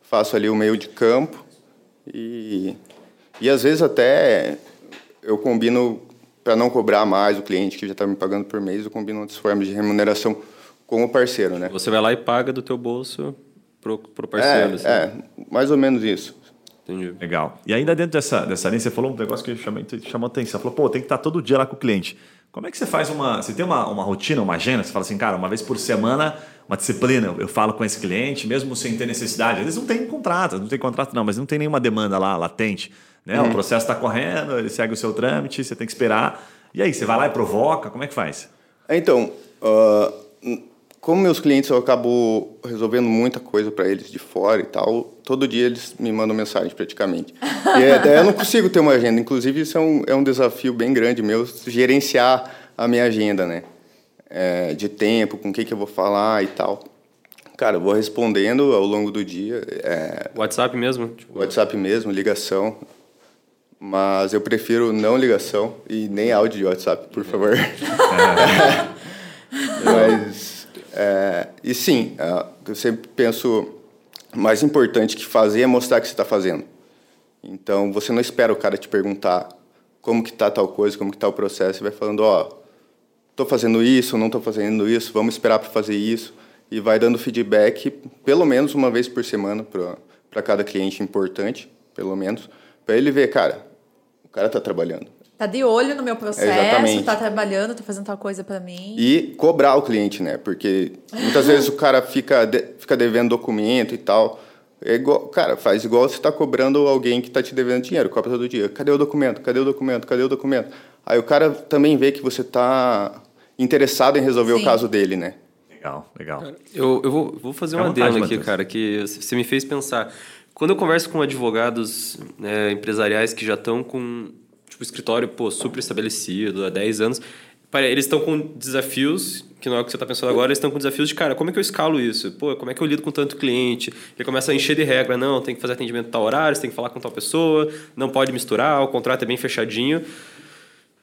faço ali o meio de campo e, e às vezes até eu combino, para não cobrar mais o cliente que já está me pagando por mês, eu combino outras formas de remuneração com o parceiro, né? Você vai lá e paga do teu bolso pro, pro parceiro. assim. É, é, mais ou menos isso. Entendi. Legal. E ainda dentro dessa, dessa linha, você falou um negócio que chamou, chamou atenção. Você falou, pô, tem que estar todo dia lá com o cliente. Como é que você faz uma. Você tem uma, uma rotina, uma agenda? Você fala assim, cara, uma vez por semana, uma disciplina, eu falo com esse cliente, mesmo sem ter necessidade. Às vezes não tem contrato, não tem contrato, não, mas não tem nenhuma demanda lá latente. Né? O processo está correndo, ele segue o seu trâmite, você tem que esperar. E aí, você vai lá e provoca? Como é que faz? Então, ah, n- como meus clientes eu acabo resolvendo muita coisa para eles de fora e tal, todo dia eles me mandam mensagem praticamente. E é, daí eu não consigo ter uma agenda. Inclusive, isso é um, é um desafio bem grande meu, gerenciar a minha agenda, né? É, de tempo, com quem que eu vou falar e tal. Cara, eu vou respondendo ao longo do dia, é, WhatsApp mesmo? Tipo, WhatsApp mesmo, ligação. Mas eu prefiro não ligação e nem áudio de WhatsApp, por favor. Mas, é, e sim, é, eu sempre penso, mais importante que fazer é mostrar que você está fazendo. Então, você não espera o cara te perguntar como que tá tal coisa, como que tá o processo, e vai falando, ó, tô fazendo isso, não tô fazendo isso, vamos esperar para fazer isso, e vai dando feedback pelo menos uma vez por semana para cada cliente importante, pelo menos, para ele ver, cara, cara tá trabalhando. Tá de olho no meu processo, Exatamente. tá trabalhando, tá fazendo tal coisa para mim. E cobrar o cliente, né? Porque muitas vezes o cara fica, de, fica devendo documento e tal. É igual, cara, faz igual você está cobrando alguém que está te devendo dinheiro, cobra todo dia. Cadê o documento? Cadê o documento? Cadê o documento? Aí o cara também vê que você está interessado em resolver Sim. o caso dele, né? Legal, legal. Eu, eu vou, vou fazer Fica um adendo aqui, Matheus. cara, que você me fez pensar. Quando eu converso com advogados né, empresariais que já estão com tipo, escritório pô, super estabelecido há 10 anos, eles estão com desafios, que não é o que você está pensando agora, eles estão com desafios de, cara, como é que eu escalo isso? Pô, como é que eu lido com tanto cliente? Ele começa a encher de regra, não, tem que fazer atendimento tal horário, você tem que falar com tal pessoa, não pode misturar, o contrato é bem fechadinho.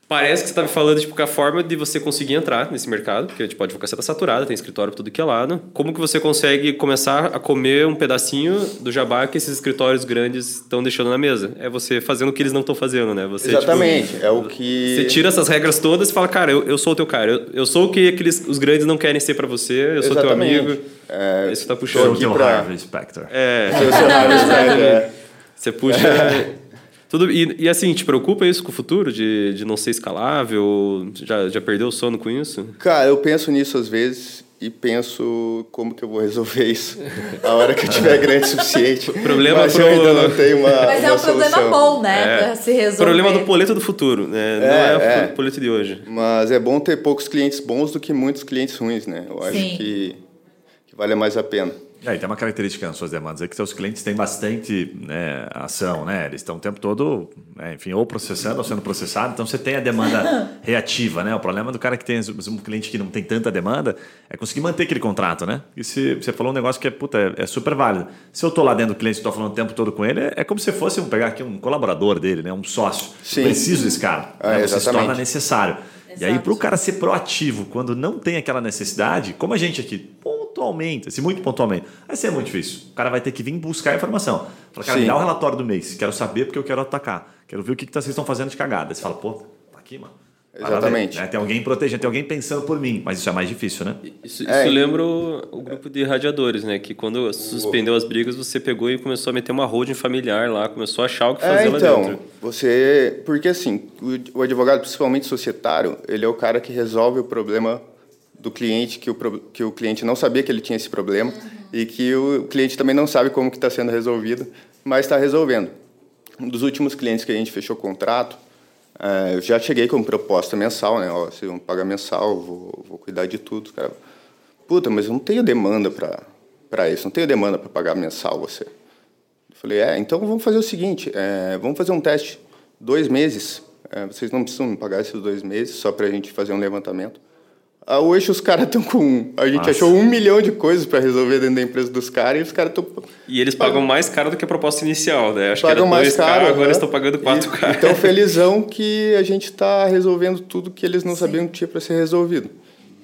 Parece que você está me falando tipo, que a forma de você conseguir entrar nesse mercado, porque tipo, a advocacia está saturada, tem escritório por tudo que é lado. Como que você consegue começar a comer um pedacinho do jabá que esses escritórios grandes estão deixando na mesa? É você fazendo o que eles não estão fazendo, né? Você, tipo, Exatamente. é o que. você tira essas regras todas e fala, cara, eu, eu sou o teu cara. Eu, eu sou o que aqueles, os grandes não querem ser para você, eu sou teu amigo. É, Isso tá Sou puxando. o teu pra- Harvey Specter. É, é, você puxa. Tudo, e, e assim, te preocupa isso com o futuro, de, de não ser escalável? Já, já perdeu o sono com isso? Cara, eu penso nisso às vezes e penso como que eu vou resolver isso a hora que eu tiver grande o suficiente. Problema Mas pro- eu ainda não tenho uma Mas é uma um problema solução. bom, né? É. Pra se resolver. Problema do poleto do futuro, né? não É, é, é. o poleto de hoje. Mas é bom ter poucos clientes bons do que muitos clientes ruins, né? Eu acho Sim. que, que vale mais a pena. E aí tem uma característica nas suas demandas é que seus clientes têm bastante né, ação, né? Eles estão o tempo todo, né, enfim, ou processando ou sendo processado, então você tem a demanda reativa, né? O problema do cara que tem um cliente que não tem tanta demanda é conseguir manter aquele contrato, né? E se você falou um negócio que é, puta, é, é super válido. Se eu tô lá dentro do cliente e estou falando o tempo todo com ele, é, é como se fosse um, pegar aqui um colaborador dele, né? Um sócio. Sim. Eu preciso desse cara. Ah, né? Você se exatamente. torna necessário. E aí, Exato. para o cara ser proativo quando não tem aquela necessidade, como a gente aqui, pontualmente, assim, muito pontualmente, vai ser muito difícil. O cara vai ter que vir buscar a informação. Fala, cara, Sim. me dá o relatório do mês, quero saber porque eu quero atacar. Quero ver o que, que vocês estão fazendo de cagada. Você fala, pô, tá aqui, mano. Lá Exatamente. né? Tem alguém protegendo, tem alguém pensando por mim, mas isso é mais difícil, né? Isso, isso É. lembra o, o grupo de radiadores, né? Que quando suspendeu as brigas, você pegou e começou a meter uma holding familiar lá, começou a achar o que fazer É, lá então, dentro. você... Porque, assim, o, o advogado, principalmente societário, ele é o cara que resolve o problema do cliente, que o, que o cliente não sabia que ele tinha esse problema e que o cliente também não sabe como que está sendo resolvido, mas está resolvendo. Um dos últimos clientes que a gente fechou contrato, eh, eu já cheguei com proposta mensal, né? Ó, vocês vão pagar mensal, vou, vou cuidar de tudo. Cara, puta, mas eu não tenho demanda para isso, não tenho demanda para pagar mensal você. Eu falei, é, então vamos fazer o seguinte, é, vamos fazer um teste, dois meses, é, vocês não precisam me pagar esses dois meses, só para a gente fazer um levantamento. Ah, hoje os caras estão com, a gente Nossa. achou um milhão de coisas para resolver dentro da empresa dos caras e os caras estão... E eles pagam mais caro do que a proposta inicial, né? Acho que Pagam era mais 2K, caro. agora aham. estão pagando 4 E- k Então, felizão que a gente está resolvendo tudo que eles não sabiam que tinha para ser resolvido.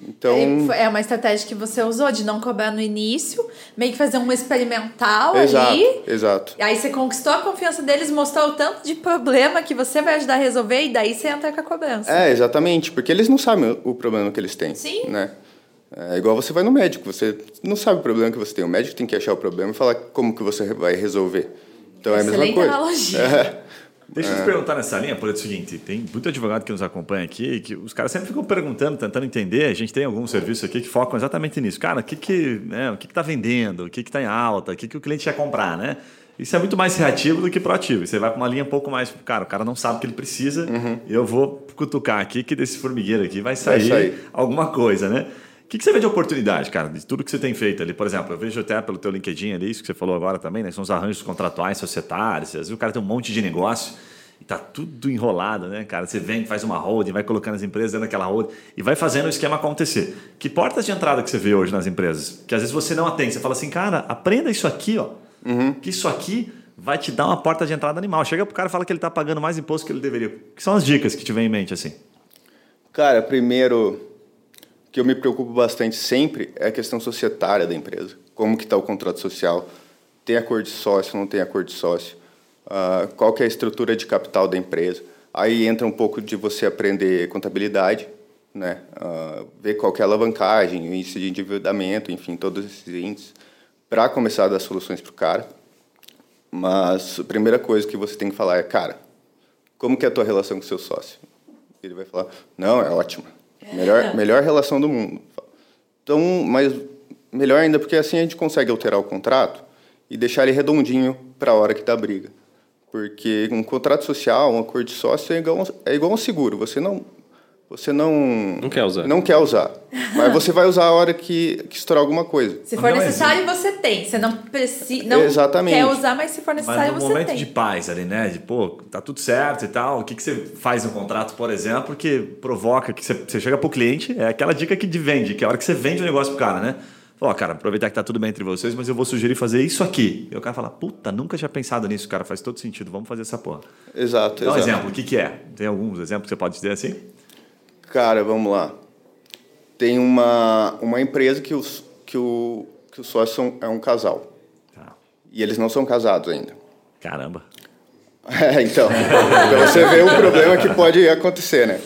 Então, foi- É uma estratégia que você usou de não cobrar no início, meio que fazer um experimental exato, ali. exato. Aí você conquistou a confiança deles, mostrou o tanto de problema que você vai ajudar a resolver e daí você entra com a cobrança. É, exatamente, porque eles não sabem o problema que eles têm. Sim. Né? É igual você vai no médico, você não sabe o problema que você tem. O médico tem que achar o problema e falar como que você vai resolver. Então é a mesma Excelente coisa. analogia. É. Deixa eu te perguntar nessa linha, por é o seguinte: tem muito advogado que nos acompanha aqui, que os caras sempre ficam perguntando, tentando entender. A gente tem alguns serviços aqui que focam exatamente nisso. Cara, o que que, né, o que, que tá vendendo? O que que tá em alta? O que, que o cliente quer comprar, né? Isso é muito mais reativo do que proativo. Você vai para uma linha um pouco mais. Cara, o cara não sabe o que ele precisa. Eu vou cutucar aqui que desse formigueiro aqui vai sair, sair. alguma coisa, né? O que, que você vê de oportunidade, cara, de tudo que você tem feito ali? Por exemplo, eu vejo até pelo teu LinkedIn ali, isso que você falou agora também, né? São os arranjos contratuais, societários. Às vezes o cara tem um monte de negócio e tá tudo enrolado, né, cara? Você vem, faz uma holding, vai colocando as empresas dentro daquela holding e vai fazendo o esquema acontecer. Que portas de entrada que você vê hoje nas empresas? Que às vezes você não atende. Você fala assim, cara, aprenda isso aqui, ó. Que isso aqui vai te dar uma porta de entrada animal. Chega pro cara e fala que ele tá pagando mais imposto que ele deveria. Que são as dicas que te vem em mente, assim? Cara, primeiro, que eu me preocupo bastante sempre é a questão societária da empresa. Como que está o contrato social? Tem acordo de sócio, não tem acordo de sócio? uh, qual que é a estrutura de capital da empresa. Aí entra um pouco de você aprender contabilidade, né? Uh, ver qual que é a alavancagem, o índice de endividamento, enfim, todos esses índices, para começar a dar soluções para o cara. Mas a primeira coisa que você tem que falar é, cara, como que é a tua relação com o seu sócio? Ele vai falar, não, é ótima. Melhor, melhor relação do mundo. Então, mas melhor ainda porque assim a gente consegue alterar o contrato e deixar ele redondinho para a hora que dá briga. Porque um contrato social, um acordo de sócio é igual, é igual um seguro. Você não você não não quer usar. Não quer usar. mas você vai usar a hora que, que estourar alguma coisa. Se for necessário, você tem. Você não precisa não Exatamente. quer usar, mas se for necessário, mas no você momento tem. de paz ali, né? De, pô, tá tudo certo e tal. O que, que você faz no contrato, por exemplo, que provoca que você, você chega pro cliente, é aquela dica que de vende, que é a hora que você vende o negócio pro cara, né? Ó, oh, cara, aproveitar que tá tudo bem entre vocês, mas eu vou sugerir fazer isso aqui. E o cara fala, puta, nunca tinha pensado nisso, cara, faz todo sentido, vamos fazer essa porra. Exato, Dá um exemplo, o que, que é? Tem alguns exemplos que você pode dizer assim? Cara, vamos lá. Tem uma, uma empresa que, os, que, o, que os sócios são, é um casal. Tá. E eles não são casados ainda. Caramba. É, então. então você vê o problema que pode acontecer, né?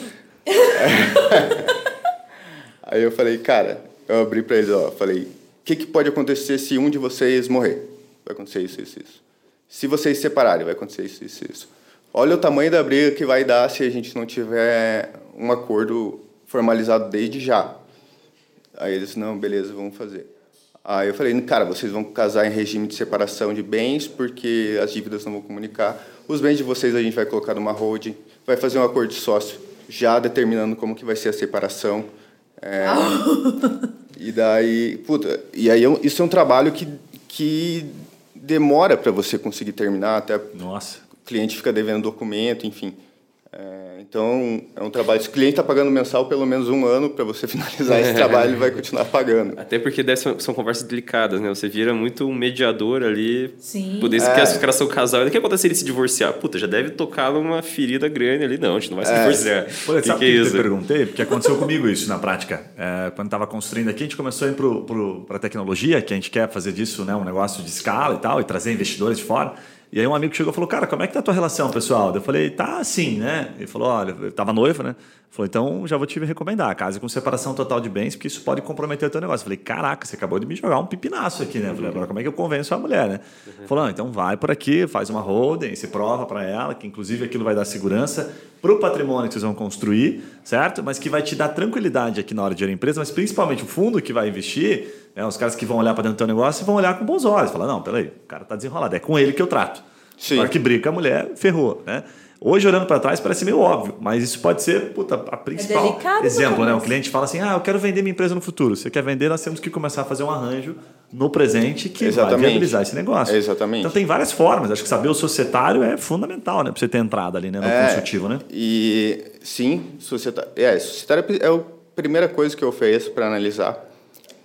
Aí eu falei, cara, eu abri para eles, ó, falei, o que, que pode acontecer se um de vocês morrer? Vai acontecer isso, isso, isso. Se vocês se separarem, vai acontecer isso, isso, isso. Olha o tamanho da briga que vai dar se a gente não tiver um acordo formalizado desde já. Aí eles, não, beleza, vamos fazer. Aí eu falei, cara, vocês vão casar em regime de separação de bens, porque as dívidas não vão comunicar. Os bens de vocês a gente vai colocar numa holding, vai fazer um acordo de sócio, já determinando como que vai ser a separação. É, e daí, puta, e aí é isso é um trabalho que, que demora para você conseguir terminar, até Nossa. o cliente fica devendo documento, enfim. É, então, é um trabalho. Se o cliente está pagando mensal pelo menos um ano para você finalizar esse trabalho, ele vai continuar pagando. Até porque dessas são conversas delicadas, né? Você vira muito um mediador ali. Sim. Por isso é. que os caras são casal. O que acontece se ele se divorciar? Puta, já deve tocar numa ferida grande ali. Não, a gente não vai se é. divorciar. Pô, que sabe que, que, é isso? eu perguntei? Porque aconteceu comigo isso na prática. É, quando estava construindo aqui, a gente começou a ir para a tecnologia, que a gente quer fazer disso né, um negócio de escala e tal, e trazer investidores de fora. E aí um amigo chegou e falou, cara, como é que tá a tua relação, pessoal? Eu falei, tá assim, né? Ele falou, olha, eu tava noivo, né? Falou, então já vou te recomendar, case com separação total de bens, porque isso pode comprometer o teu negócio. Falei, caraca, você acabou de me jogar um pipinaço aqui, né? Falei, agora como é que eu convenço a mulher, né? Uhum. Falou, ah, então vai por aqui, faz uma holding, se prova para ela, que inclusive aquilo vai dar segurança para o patrimônio que vocês vão construir, certo? Mas que vai te dar tranquilidade aqui na hora de ir à empresa, mas principalmente o fundo que vai investir, né? os caras que vão olhar para dentro do teu negócio vão olhar com bons olhos. Falar, não, peraí, o cara tá desenrolado, é com ele que eu trato. Sim. Na hora que briga a mulher, ferrou, né? Hoje, olhando para trás, parece meio óbvio, mas isso pode ser puta, a principal é exemplo, né? O cliente fala assim: ah, eu quero vender minha empresa no futuro. Você quer vender, nós temos que começar a fazer um arranjo no presente que Exatamente. vai viabilizar esse negócio. Exatamente. Então tem várias formas. Acho que saber o societário é fundamental, né? Para você ter entrada ali né? no é, consultivo, né? E sim, societário. É, societário é a primeira coisa que eu ofereço para analisar.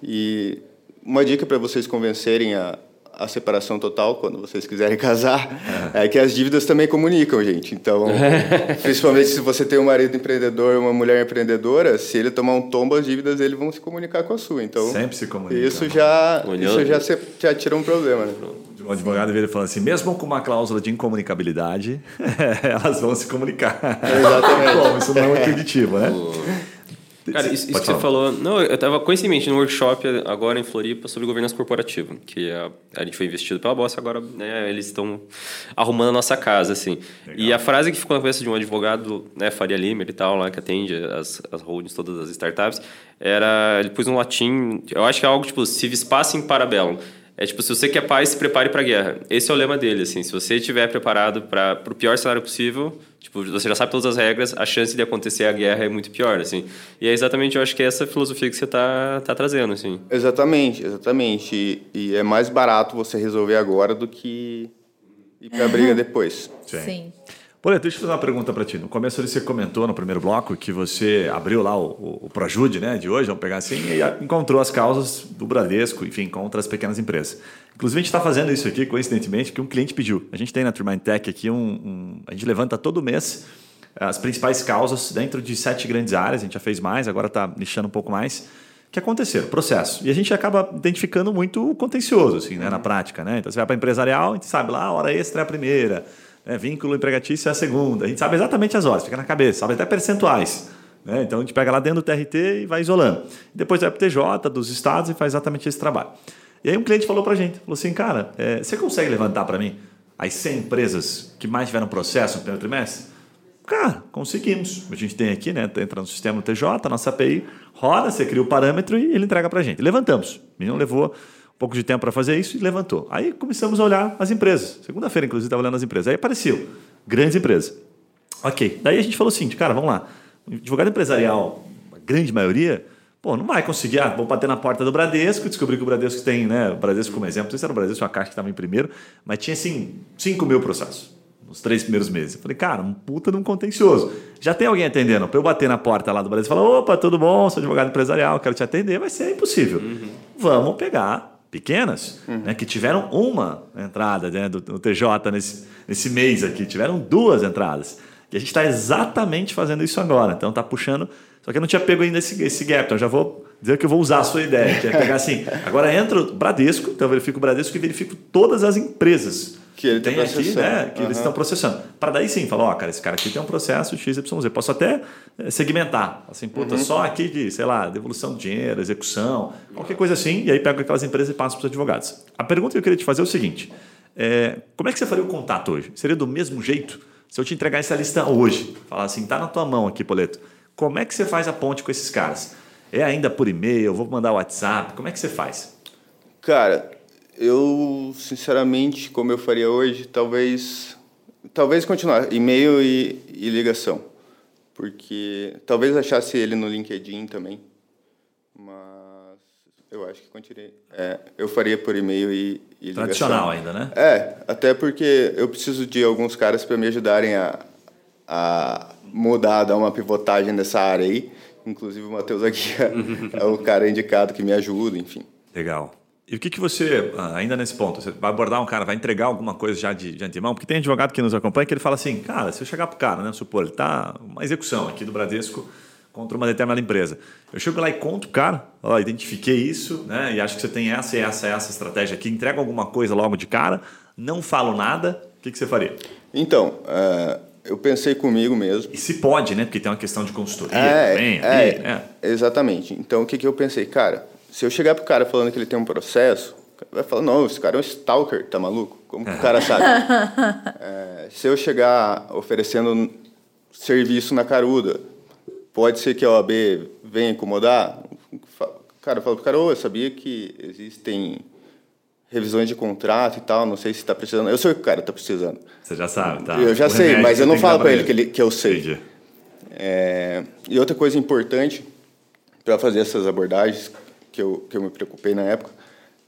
E uma dica para vocês convencerem a a separação total quando vocês quiserem casar, é. é, que as dívidas também comunicam, gente. Então, principalmente se você tem um marido empreendedor, uma mulher empreendedora, se ele tomar um tombo, as dívidas ele vão se comunicar com a sua. Então, sempre se comunica. Isso já, isso já, se, já tira um problema. Né? O advogado veio falando assim, mesmo com uma cláusula de incomunicabilidade, elas vão se comunicar. Exatamente. Bom, isso não é intuitivo, né? Cara, isso, isso que você falou. Não, eu estava coincidentemente no workshop agora em Floripa sobre governança corporativa, que a, a gente foi investido pela Bossa, agora né, eles estão arrumando a nossa casa, assim. Legal. E a frase que ficou na cabeça de um advogado, né, Faria Limer e tal, lá, que atende as, as holdings, todas as startups, era. Ele pôs um latim, eu acho que é algo tipo, se passem para bellum. É tipo, se você quer paz, se prepare para a guerra. Esse é o lema dele, assim. Se você estiver preparado para o pior cenário possível, tipo, você já sabe todas as regras, a chance de acontecer a guerra é muito pior, assim. E é exatamente, eu acho que é essa filosofia que você está tá trazendo, assim. Exatamente, exatamente. E, e, é mais barato você resolver agora do que ir para a briga depois. Sim. Sim. Boleto, deixa eu fazer uma pergunta para ti. No começo você comentou no primeiro bloco que você abriu lá o, o, o Projude né, de hoje, vamos pegar assim, e encontrou as causas do Bradesco, enfim, contra as pequenas empresas. Inclusive, a gente está fazendo isso aqui, coincidentemente, que um cliente pediu. A gente tem na Turmine Tech aqui um, um. A gente levanta todo mês as principais causas dentro de sete grandes áreas. A gente já fez mais, agora está nichando um pouco mais que aconteceram, processo. E a gente acaba identificando muito o contencioso, assim, né, na prática, né? Então você vai para empresarial, a gente sabe lá, a hora extra é a primeira, né, vínculo empregatício é a segunda. A gente sabe exatamente as horas, fica na cabeça, sabe até percentuais. Né? Então a gente pega lá dentro do TRT e vai isolando. Depois vai para o TJ dos estados e faz exatamente esse trabalho. E aí um cliente falou para a gente, falou assim, cara, é, você consegue levantar para mim as 100 empresas que mais tiveram processo no primeiro trimestre? Cara, conseguimos. A gente tem aqui, né? Entra no sistema TJ, nossa API, roda, você cria o parâmetro e ele entrega para a gente. Levantamos. O menino levou um pouco de tempo para fazer isso e levantou. Aí começamos a olhar as empresas. Segunda-feira, inclusive, estava olhando as empresas. Aí apareceu grandes empresas. Ok. Daí a gente falou assim, cara, vamos lá. advogado empresarial, a grande maioria, pô, não vai conseguir. Ah, vou bater na porta do Bradesco, descobri que o Bradesco tem, né? O Bradesco como exemplo, não sei se era o Bradesco a Caixa que estava em primeiro, mas tinha assim 5 mil processos nos três primeiros meses. Eu falei, cara, um puta de um contencioso. Já tem alguém atendendo. Para eu bater na porta lá do Brasil e falar, opa, tudo bom, sou advogado empresarial, quero te atender, vai ser impossível. Uhum. Vamos pegar pequenas, uhum. né, que tiveram uma entrada né, do, do TJ nesse, nesse mês aqui, tiveram duas entradas. E a gente está exatamente fazendo isso agora. Então está puxando. Só que eu não tinha pego ainda esse, esse gap, então já vou dizer que eu vou usar a sua ideia, que é pegar assim. Agora entra o Bradesco, então eu verifico o Bradesco e verifico todas as empresas que ele tem aqui, né, que uhum. eles estão processando. Para daí sim, falar, ó, cara, esse cara aqui tem um processo XYZ. Posso até eh, segmentar, assim, puta, uhum. só aqui de, sei lá, devolução de dinheiro, execução, qualquer coisa assim, e aí pego aquelas empresas e passo para os advogados. A pergunta que eu queria te fazer é o seguinte: é, como é que você faria o contato hoje? Seria do mesmo jeito? Se eu te entregar essa lista hoje, falar assim, tá na tua mão aqui, Poleto, como é que você faz a ponte com esses caras? É ainda por e-mail? Vou mandar WhatsApp? Como é que você faz? Cara, eu, sinceramente, como eu faria hoje, talvez talvez continuar e-mail e, e, ligação, porque talvez achasse ele no LinkedIn também, mas eu acho que continuei. É, eu faria por e-mail e, e ligação. Tradicional ainda, né? É, até porque eu preciso de alguns caras para me ajudarem a, a mudar, dar uma pivotagem nessa área aí. Inclusive o Matheus aqui é, é o cara indicado que me ajuda, enfim. Legal. E o que, que você, ah, ainda nesse ponto, você vai abordar um cara, vai entregar alguma coisa já de, de antemão? Porque tem advogado que nos acompanha que ele fala assim, cara, se eu chegar para o cara, né, supor, ele está uma execução aqui do Bradesco contra uma determinada empresa. Eu chego lá e conto, cara, ó, identifiquei isso, né, e acho que você tem essa e essa essa estratégia aqui, entrega alguma coisa logo de cara, não falo nada, o que, que você faria? Então, uh, eu pensei comigo mesmo. E se pode, né, porque tem uma questão de consultoria é, também. É, é, exatamente. Então, o que, que eu pensei? Cara, se eu chegar pro cara falando que ele tem um processo, vai falar, não, esse cara é um stalker, tá maluco? Como que o cara sabe? é, se eu chegar oferecendo serviço na caruda, pode ser que a OAB venha incomodar? Cara, eu falo pro cara, oh, eu sabia que existem revisões de contrato e tal, não sei se está precisando. Eu sei que o cara está precisando. Você já sabe, tá? Eu já o sei, mas eu não falo para ele que, ele que eu sei. É, e outra coisa importante para fazer essas abordagens que eu, que eu me preocupei na época,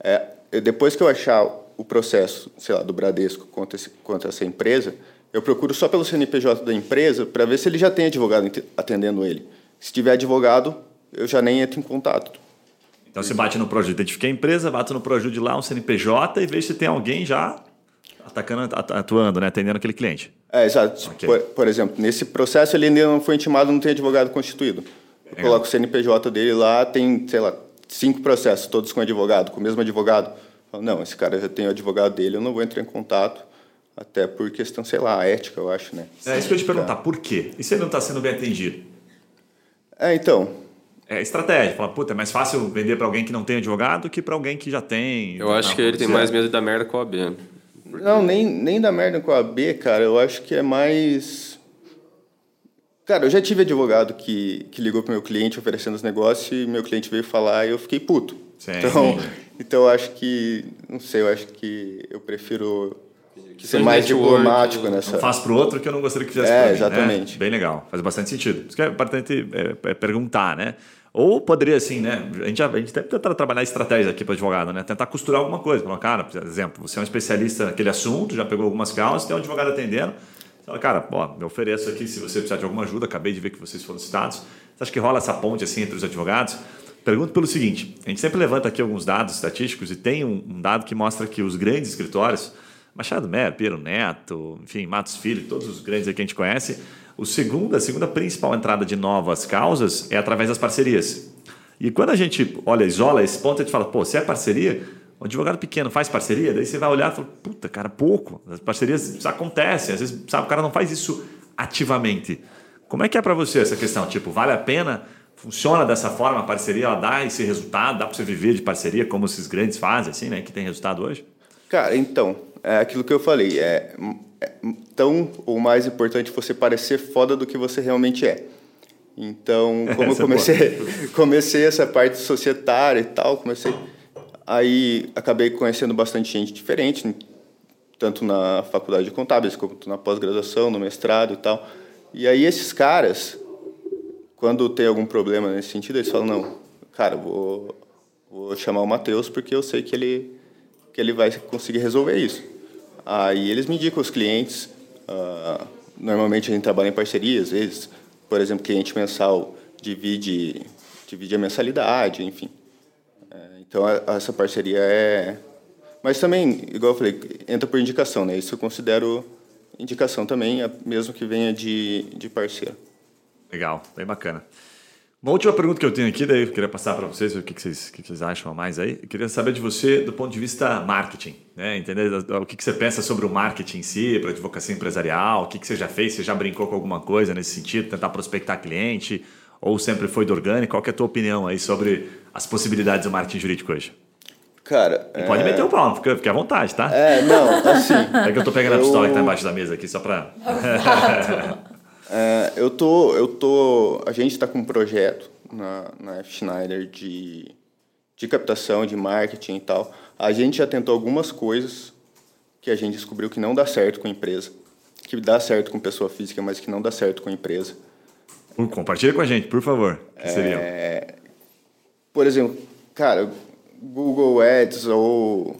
é depois que eu achar o processo, sei lá, do Bradesco contra, esse, contra essa empresa, eu procuro só pelo CNPJ da empresa para ver se ele já tem advogado atendendo ele. Se tiver advogado, eu já nem entro em contato. Então você bate no Proju, identifica a empresa, bate no Proju de lá, um CNPJ e vê se tem alguém já atacando, atuando, né, atendendo aquele cliente. É, exato. Okay. Por, por, exemplo, nesse processo ele ainda não foi intimado, não tem advogado constituído. Eu coloco o CNPJ dele lá, tem, sei lá, cinco processos, todos com advogado, com o mesmo advogado. não, esse cara já tem o advogado dele, eu não vou entrar em contato, até por questão, sei lá, ética, eu acho, né? É isso que eu ia te perguntar, por quê? E se ele não está sendo bem atendido? É, então... É estratégia, fala, puta, é mais fácil vender para alguém que não tem advogado que para alguém que já tem. Eu acho que ele tem mais medo da merda com a AB. Porque... Não, nem, nem da merda com a AB, cara, eu acho que é mais Cara, eu já tive advogado que, que ligou para meu cliente oferecendo os negócios e meu cliente veio falar e eu fiquei puto. Sim. Então, então eu acho que, não sei, eu acho que eu prefiro que ser mais diplomático nessa. Não faço para o outro que eu não gostaria que fizesse é, para mim. Exatamente. Né? Bem legal, faz bastante sentido. Isso que é importante é, é perguntar, né? Ou poderia, assim, né? A gente, a gente tenta trabalhar estratégias aqui para advogado, né? Tentar costurar alguma coisa. Falar, cara, por exemplo, você é um especialista naquele assunto, já pegou algumas causas, tem um advogado atendendo fala, cara, ó, me ofereço aqui se você precisar de alguma ajuda, acabei de ver que vocês foram citados. Você acha que rola essa ponte assim entre os advogados? Pergunto pelo seguinte: a gente sempre levanta aqui alguns dados estatísticos e tem um, um dado que mostra que os grandes escritórios, Machado Mero, Piero Neto, enfim, Matos Filho, todos os grandes que a gente conhece, o segundo, a segunda principal entrada de novas causas é através das parcerias. E quando a gente olha, isola esse ponto, a gente fala, pô, se é parceria, o advogado pequeno faz parceria, daí você vai olhar e fala, puta, cara, pouco. As parcerias acontecem, às vezes, sabe, o cara não faz isso ativamente. Como é que é para você essa questão? Tipo, vale a pena? Funciona dessa forma a parceria? Ela dá esse resultado? Dá para você viver de parceria como esses grandes fazem, assim, né? Que tem resultado hoje? Cara, então, é aquilo que eu falei. É, é tão ou mais importante você parecer foda do que você realmente é. Então, como eu comecei, comecei essa parte societária e tal, comecei. Aí acabei conhecendo bastante gente diferente, tanto na faculdade de contábeis quanto na pós-graduação, no mestrado e tal. E aí esses caras, quando tem algum problema nesse sentido, eles falam, não, cara, vou, vou chamar o Matheus porque eu sei que ele, que ele vai conseguir resolver isso. Aí eles me indicam os clientes, uh, normalmente a gente trabalha em parceria, às vezes por exemplo, cliente mensal divide, divide a mensalidade, enfim. É, então, essa parceria é... Mas também, igual eu falei, entra por indicação, né? Isso eu considero indicação também, mesmo que venha de, de parceiro. Legal, bem bacana. Uma última pergunta que eu tenho aqui, daí eu queria passar para vocês o que, vocês, o que vocês acham a mais aí. Eu queria saber de você do ponto de vista marketing, né? Entender o que, você pensa sobre o marketing em si, para advocacia empresarial, o que, que você já fez, você já brincou com alguma coisa nesse sentido, tentar prospectar cliente, ou sempre foi do orgânico? Qual é a tua opinião aí sobre as possibilidades do marketing jurídico hoje? Cara. E pode é... meter o pau, fica, fica à vontade, tá? É, não, assim. É que eu tô pegando eu... a pistola que tá embaixo da mesa aqui, só para. É, eu tô, eu tô, a gente está com um projeto na, na F. Schneider de, de captação, de marketing e tal. A gente já tentou algumas coisas que a gente descobriu que não dá certo com a empresa, que dá certo com pessoa física, mas que não dá certo com a empresa. Compartilha com a gente, por favor. Que seriam? É, por exemplo, cara, Google Ads ou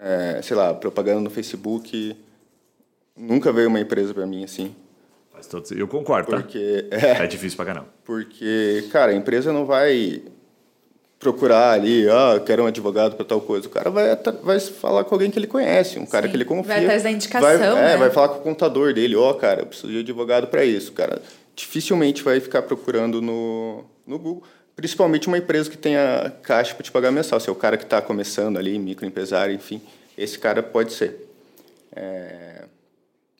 é, sei lá, propaganda no Facebook Nunca veio uma empresa para mim assim. Faz todo... Eu concordo, tá? porque, tá? É, é difícil pra caramba. Porque, cara, a empresa não vai procurar ali, ah, quero um advogado para tal coisa. O cara vai, vai falar com alguém que ele conhece, um cara Sim. que ele confia. Vai atrás da indicação, vai, né? É, vai falar com o contador dele, ó, oh, cara, eu preciso de advogado para isso. cara dificilmente vai ficar procurando no, no Google. Principalmente uma empresa que tenha caixa para te pagar mensal. Se é o cara que está começando ali, microempresário, enfim, esse cara pode ser. É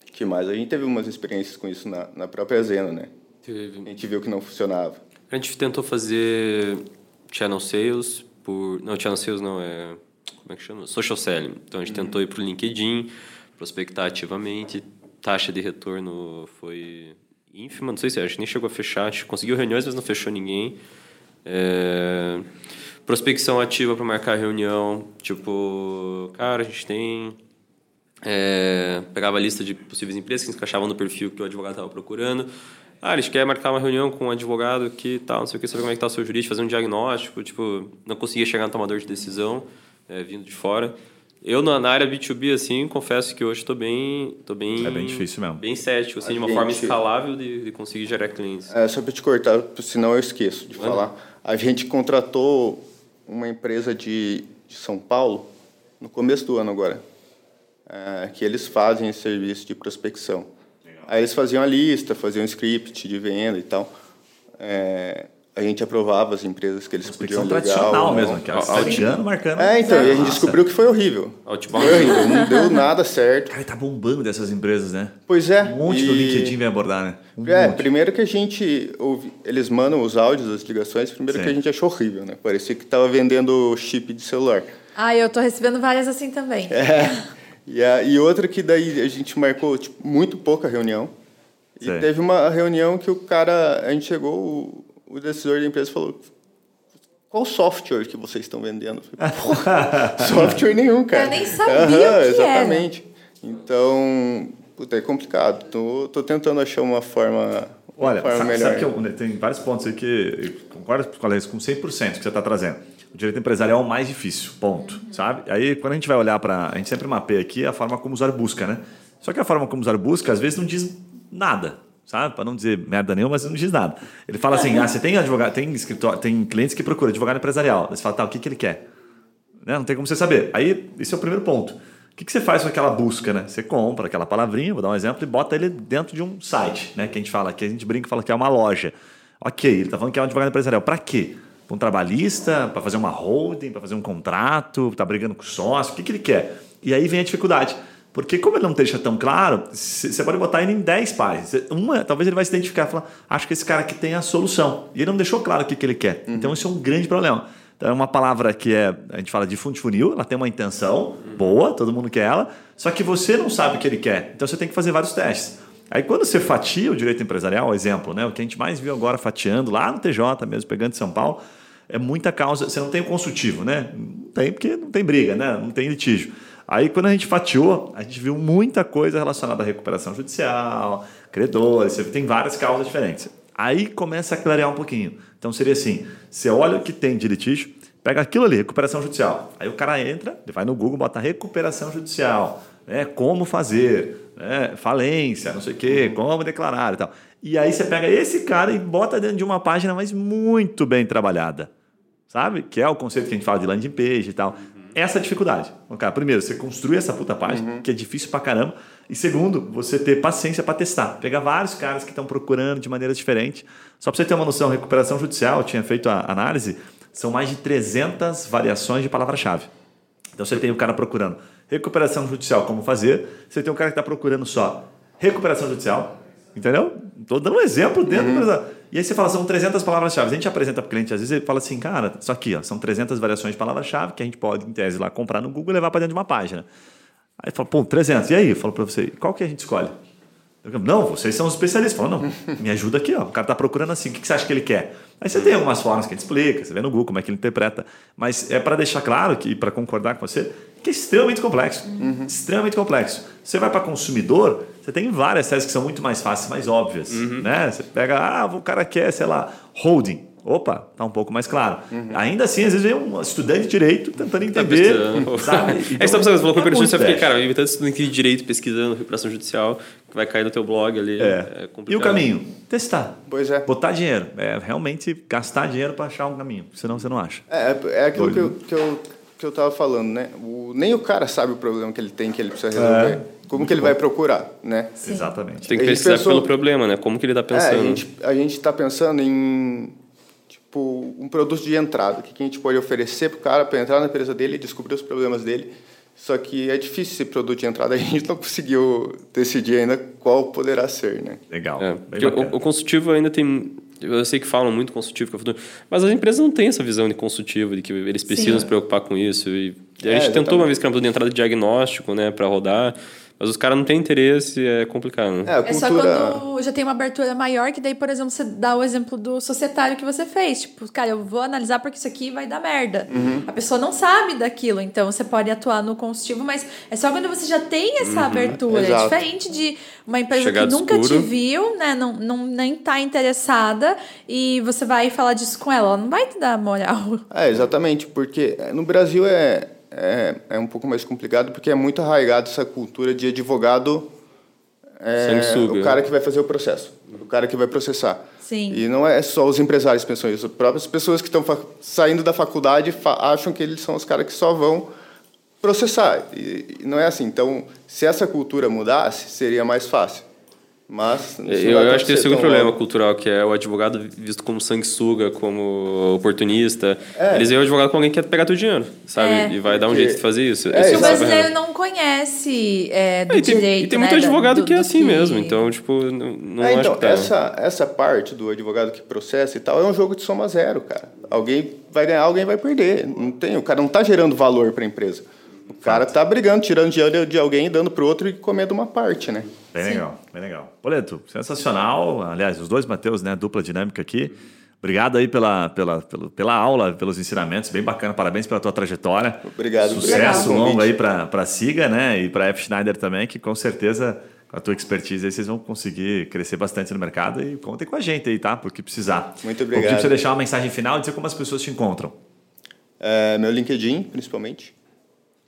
que mais? A gente teve umas experiências com isso na, na própria Zena, né? Teve. A gente viu que não funcionava. A gente tentou fazer channel sales por... Não, channel sales não, é... Como é que chama? Social selling. Então, a gente uhum. tentou ir para o LinkedIn, prospectar ativamente. Taxa de retorno foi ínfima. Não sei se a gente nem chegou a fechar. A gente conseguiu reuniões, mas não fechou ninguém. É... Prospecção ativa para marcar reunião. Tipo, cara, a gente tem é, pegava a lista de possíveis empresas que se encaixavam no perfil que o advogado estava procurando. Ah, eles querem marcar uma reunião com um advogado que tal, não sei o que, saber como é que está o seu jurídico, fazer um diagnóstico, tipo, não conseguia chegar no tomador de decisão, é, vindo de fora. Eu, na área B2B, assim, confesso que hoje estou bem, tô bem... É bem difícil mesmo. Bem cético, assim, a de uma gente... forma escalável de, de conseguir gerar clientes. É, só para te cortar, senão eu esqueço de Mano. falar. A gente contratou uma empresa de, de São Paulo no começo do ano agora é, que eles fazem esse serviço de prospecção. Legal. Aí eles faziam a lista, faziam um script de venda e tal. É, a gente aprovava as empresas que eles Prospecção podiam legal. tradicional mesmo, que era sete anos marcando. É, então, e a gente descobriu que foi horrível. Outbound. Foi horrível, não deu nada certo. Cara, tá bombando dessas empresas, né? Pois é. Um monte e... do LinkedIn vem abordar, né? Um é, monte. primeiro que a gente ouve, eles mandam os áudios das ligações, primeiro Sim. que a gente achou horrível, né? Parecia que tava vendendo chip de celular. Ah, eu tô recebendo várias assim também. É. E, a, e outra que daí a gente marcou tipo, muito pouca reunião. E Sei. teve uma reunião que o cara, a gente chegou, o, o decisor da empresa falou: qual software que vocês estão vendendo? Falei, software nenhum, cara. Eu nem sabia uhum, o que Exatamente. Era. Então, puta, é complicado. Tô, tô tentando achar uma forma, uma Olha, forma sabe, melhor. Sabe que eu, tem vários pontos aí que eu concordo com com 100% que você está trazendo. O direito empresarial é o mais difícil, ponto, sabe? Aí, quando a gente vai olhar para... A gente sempre mapeia aqui a forma como o usuário busca, né? Só que a forma como o usuário busca, às vezes, não diz nada, sabe? Para não dizer merda nenhuma, mas não diz nada. Ele fala assim, ah, você tem advogado, tem escritório, tem clientes que procuram advogado empresarial. Aí você fala, tá, o que, que ele quer? Né? Não tem como você saber. Aí, esse é o primeiro ponto. O que, que você faz com aquela busca, né? Você compra aquela palavrinha, vou dar um exemplo, e bota ele dentro de um site, né? Que a gente fala, que a gente brinca e fala que é uma loja. Ok, ele está falando que é um advogado empresarial. Para quê? Um trabalhista, para fazer uma holding, para fazer um contrato, está brigando com o sócio, o que, que ele quer? E aí vem a dificuldade. Porque como ele não deixa tão claro, você pode botar ele em 10 páginas. Uma, talvez ele vai se identificar e falar, acho que esse cara aqui tem a solução. E ele não deixou claro o que, que ele quer. Uhum. Então isso é um grande problema. Então é uma palavra que é, a gente fala de fundo de funil, ela tem uma intenção boa, todo mundo quer ela, só que você não sabe o que ele quer. Então você tem que fazer vários testes. Aí quando você fatia o direito empresarial, exemplo, né, o que a gente mais viu agora fatiando lá no TJ mesmo, pegando de São Paulo, é muita causa. Você não tem o consultivo, né? Não tem porque não tem briga, né? Não tem litígio. Aí, quando a gente fatiou, a gente viu muita coisa relacionada à recuperação judicial, credores, tem várias causas diferentes. Aí começa a clarear um pouquinho. Então, seria assim: você olha o que tem de litígio, pega aquilo ali, recuperação judicial. Aí o cara entra, ele vai no Google, bota recuperação judicial, né, como fazer, né, falência, não sei o quê, como declarar e tal. E aí você pega esse cara e bota dentro de uma página, mas muito bem trabalhada. Sabe? Que é o conceito que a gente fala de landing page e tal essa é a dificuldade. Cara, primeiro, você construir essa puta página, uhum. que é difícil pra caramba. E segundo, você ter paciência para testar. Pegar vários caras que estão procurando de maneiras diferentes. Só para você ter uma noção, recuperação judicial, eu tinha feito a análise, são mais de 300 variações de palavra-chave. Então você tem o cara procurando recuperação judicial, como fazer. Você tem um cara que está procurando só recuperação judicial, entendeu? Estou dando um exemplo dentro uhum. do e aí você fala, são 300 palavras-chave. A gente apresenta para o cliente, às vezes ele fala assim, cara, isso aqui ó, são 300 variações de palavra-chave que a gente pode, em tese, lá comprar no Google e levar para dentro de uma página. Aí fala, pô, 300. E aí? Eu falo para você, qual que a gente escolhe? Eu, não, vocês são os especialistas. Falo, não, me ajuda aqui, ó. O cara está procurando assim, o que você acha que ele quer? Aí você tem algumas formas que a gente explica, você vê no Google como é que ele interpreta. Mas é para deixar claro que, para concordar com você, que é extremamente complexo. Uhum. Extremamente complexo. Você vai para consumidor, você tem várias teses que são muito mais fáceis, mais óbvias. Uhum. Né? Você pega, ah, o cara quer, sei lá, holding. Opa, tá um pouco mais claro. Uhum. Ainda assim, às vezes vem um estudante de direito tentando tá entender. Tá sabe? Então, é isso que você falou com a você fica, cara, inventando estudante de direito pesquisando recuperação judicial, que vai cair no teu blog ali. É. é e o caminho? Testar. Pois é. Botar dinheiro. É realmente gastar dinheiro para achar um caminho. Senão você não acha. É, é aquilo que eu, que eu, que eu tava falando, né? O, nem o cara sabe o problema que ele tem, que ele precisa resolver. É. Como que ele vai procurar, né? Sim. Exatamente. Tem que pesquisar pensou, pelo problema, né? Como que ele está pensando. É, a gente está pensando em tipo um produto de entrada, que a gente pode oferecer para o cara para entrar na empresa dele e descobrir os problemas dele. Só que é difícil esse produto de entrada, a gente não conseguiu decidir ainda qual poderá ser, né? Legal. É, o, o, consultivo ainda tem eu sei que falam muito consultivo, mas as empresas não têm essa visão de consultivo, de que eles precisam Sim. se preocupar com isso. E a gente é, tentou uma vez que era de entrada de diagnóstico, né, para rodar, mas os caras não têm interesse, é complicado. Né? É, cultura... é só quando já tem uma abertura maior, que daí, por exemplo, você dá o exemplo do societário que você fez. Tipo, cara, eu vou analisar porque isso aqui vai dar merda. Uhum. A pessoa não sabe daquilo, então você pode atuar no consultivo, mas é só quando você já tem essa uhum. abertura. É Exato. É diferente de uma empresa Chegar que nunca escuro. te viu, né? Não, não, nem tá interessada, e você vai falar disso com ela. Ela não vai te dar moral. É, exatamente, porque no Brasil é é, é um pouco mais complicado porque é muito arraigado essa cultura de advogado é, o cara que vai fazer o processo, o cara que vai processar. Sim. E não é só os empresários que pensam isso, as próprias pessoas que estão saindo da faculdade acham que eles são os caras que só vão processar. E, e não é assim. Então, se essa cultura mudasse, seria mais fácil. Mas eu, eu acho que tem o segundo problema cultural, que é o advogado visto como sanguessuga, como oportunista. É. Eles veem o advogado como alguém que quer pegar teu dinheiro, sabe? É. E vai dar um jeito de fazer isso. É, o brasileiro não conhece é, do é, e tem, direito. E tem muito né, advogado do, que é assim que... mesmo. Então, tipo, não, não é, então, acho que tá. essa, essa parte do advogado que processa e tal é um jogo de soma zero, cara. Alguém vai ganhar, alguém vai perder. Não tem, o cara não está gerando valor para a empresa. O cara tá brigando, tirando dinheiro de alguém e dando pro outro e comendo uma parte, né? Bem Sim. legal, bem legal. Boleto, sensacional. Aliás, os dois Matheus, né? Dupla dinâmica aqui. Obrigado aí pela, pela, pela, pela aula, pelos ensinamentos, bem bacana. Parabéns pela tua trajetória. Obrigado. Sucesso obrigado. longo aí para a Siga, né? E para a F. Schneider também, que com certeza com a tua expertise aí vocês vão conseguir crescer bastante no mercado e contem com a gente aí, tá? Porque precisar. Muito obrigado. Vou pedir você deixar uma mensagem final e dizer como as pessoas te encontram. É, meu LinkedIn, principalmente.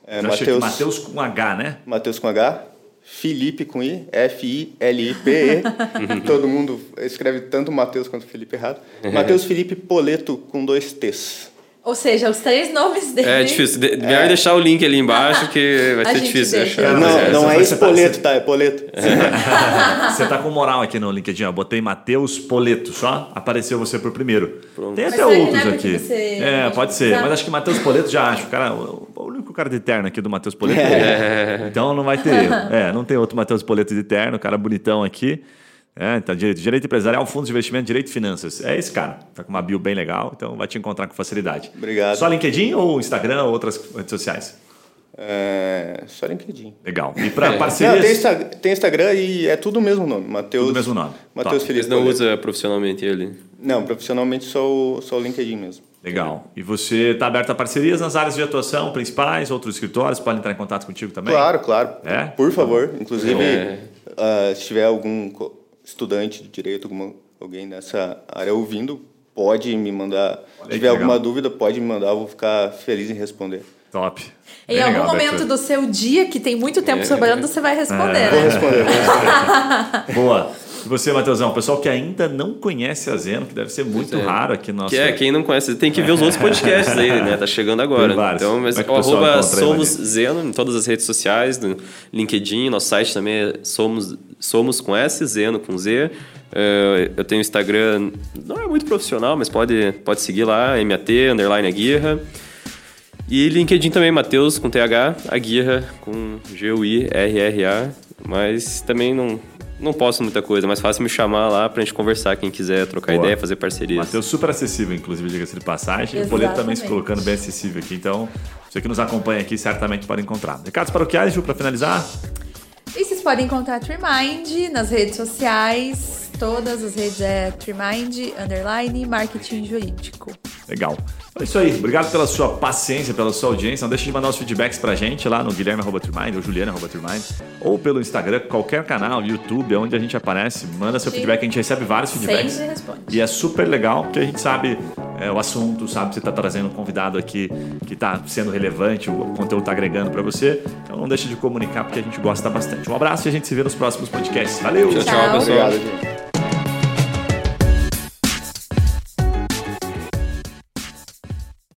É, Mateus com H, né? Mateus com H. Felipe com I, F-I-L-I-P-E. Todo mundo escreve tanto Mateus quanto Felipe errado. Mateus Felipe Poleto com dois T's. Ou seja, os três nomes dele. É difícil. De, melhor deixar o link ali embaixo, que vai A ser difícil de deixa. achar. não, mas não é você tá- espoleto, tá? É poleto. Você tá com moral aqui no LinkedIn, ó. Botei Matheus Poleto, só apareceu você por primeiro. Tem Mas até outros é porque aqui. você É, pode ser. Mas acho que Matheus Poleto já acho. O, cara, o, o único cara de terno aqui do Matheus Poleto é ele. Então não vai ter erro. É, não tem outro Matheus Poleto de terno, cara bonitão aqui. É, então, direito, direito empresarial, fundos de investimento, direito e finanças. É esse cara. Tá com uma bio bem legal, então vai te encontrar com facilidade. Obrigado. Só LinkedIn ou Instagram ou outras redes sociais? É, só LinkedIn. Legal. E para Não, parcerias? tem, Insta- tem Instagram e é tudo o mesmo nome. Mateus, Tudo o mesmo nome. Matheus. Felipe. Mas não usa profissionalmente ele. Não, profissionalmente só o, só o LinkedIn mesmo. Legal. E você está aberto a parcerias nas áreas de atuação principais, outros escritórios podem entrar em contato contigo também? Claro, claro. É? Por favor. Inclusive, É. ah, se tiver algum estudante de direito, alguma, alguém nessa área ouvindo, pode me mandar. Se tiver legal. alguma dúvida, pode me mandar, eu vou ficar feliz em responder. Top. Em Bem algum legal, momento Beto. do seu dia, que tem muito tempo sobrando, você vai responder, Vou né? responder. vou responder. Boa. E você, Matheusão, o pessoal que ainda não conhece a Zeno, que deve ser muito é. raro aqui no nosso... Que é, quem não conhece, tem que ver os outros podcasts aí, né? Tá chegando agora. Vários. Então, mas é o arroba aí, Somos Maria? Zeno em todas as redes sociais, no LinkedIn, nosso site também é Somos, Somos com S, Zeno com Z. Eh, eu tenho Instagram, não é muito profissional, mas pode, pode seguir lá, MAT, underline Aguirra. E LinkedIn também, Matheus com TH, Aguirra com G-U-I-R-R-A. Mas também não, não posto muita coisa, mas fácil me chamar lá pra gente conversar, quem quiser trocar Boa. ideia, fazer parcerias. Matheus super acessível, inclusive, diga-se de passagem. E o Poleto também se Exatamente. colocando bem acessível aqui. Então, você que nos acompanha aqui, certamente pode encontrar. Recados paroquiais, Ju, para finalizar? E vocês podem encontrar a Trimind nas redes sociais. Todas as redes é Trimind, underline, marketing jurídico. Legal. Então é isso aí. Obrigado pela sua paciência, pela sua audiência. Não deixe de mandar os feedbacks pra gente lá no guilherme.turmind ou juliana.turmind ou pelo Instagram, qualquer canal, YouTube, onde a gente aparece. Manda seu Sim. feedback, a gente recebe vários feedbacks. Sempre responde. E é super legal, porque a gente sabe é, o assunto, sabe que você está trazendo um convidado aqui que está sendo relevante, o conteúdo está agregando para você. Então não deixe de comunicar, porque a gente gosta bastante. Um abraço e a gente se vê nos próximos podcasts. Valeu! Tchau, Tchau. pessoal. Obrigado, gente.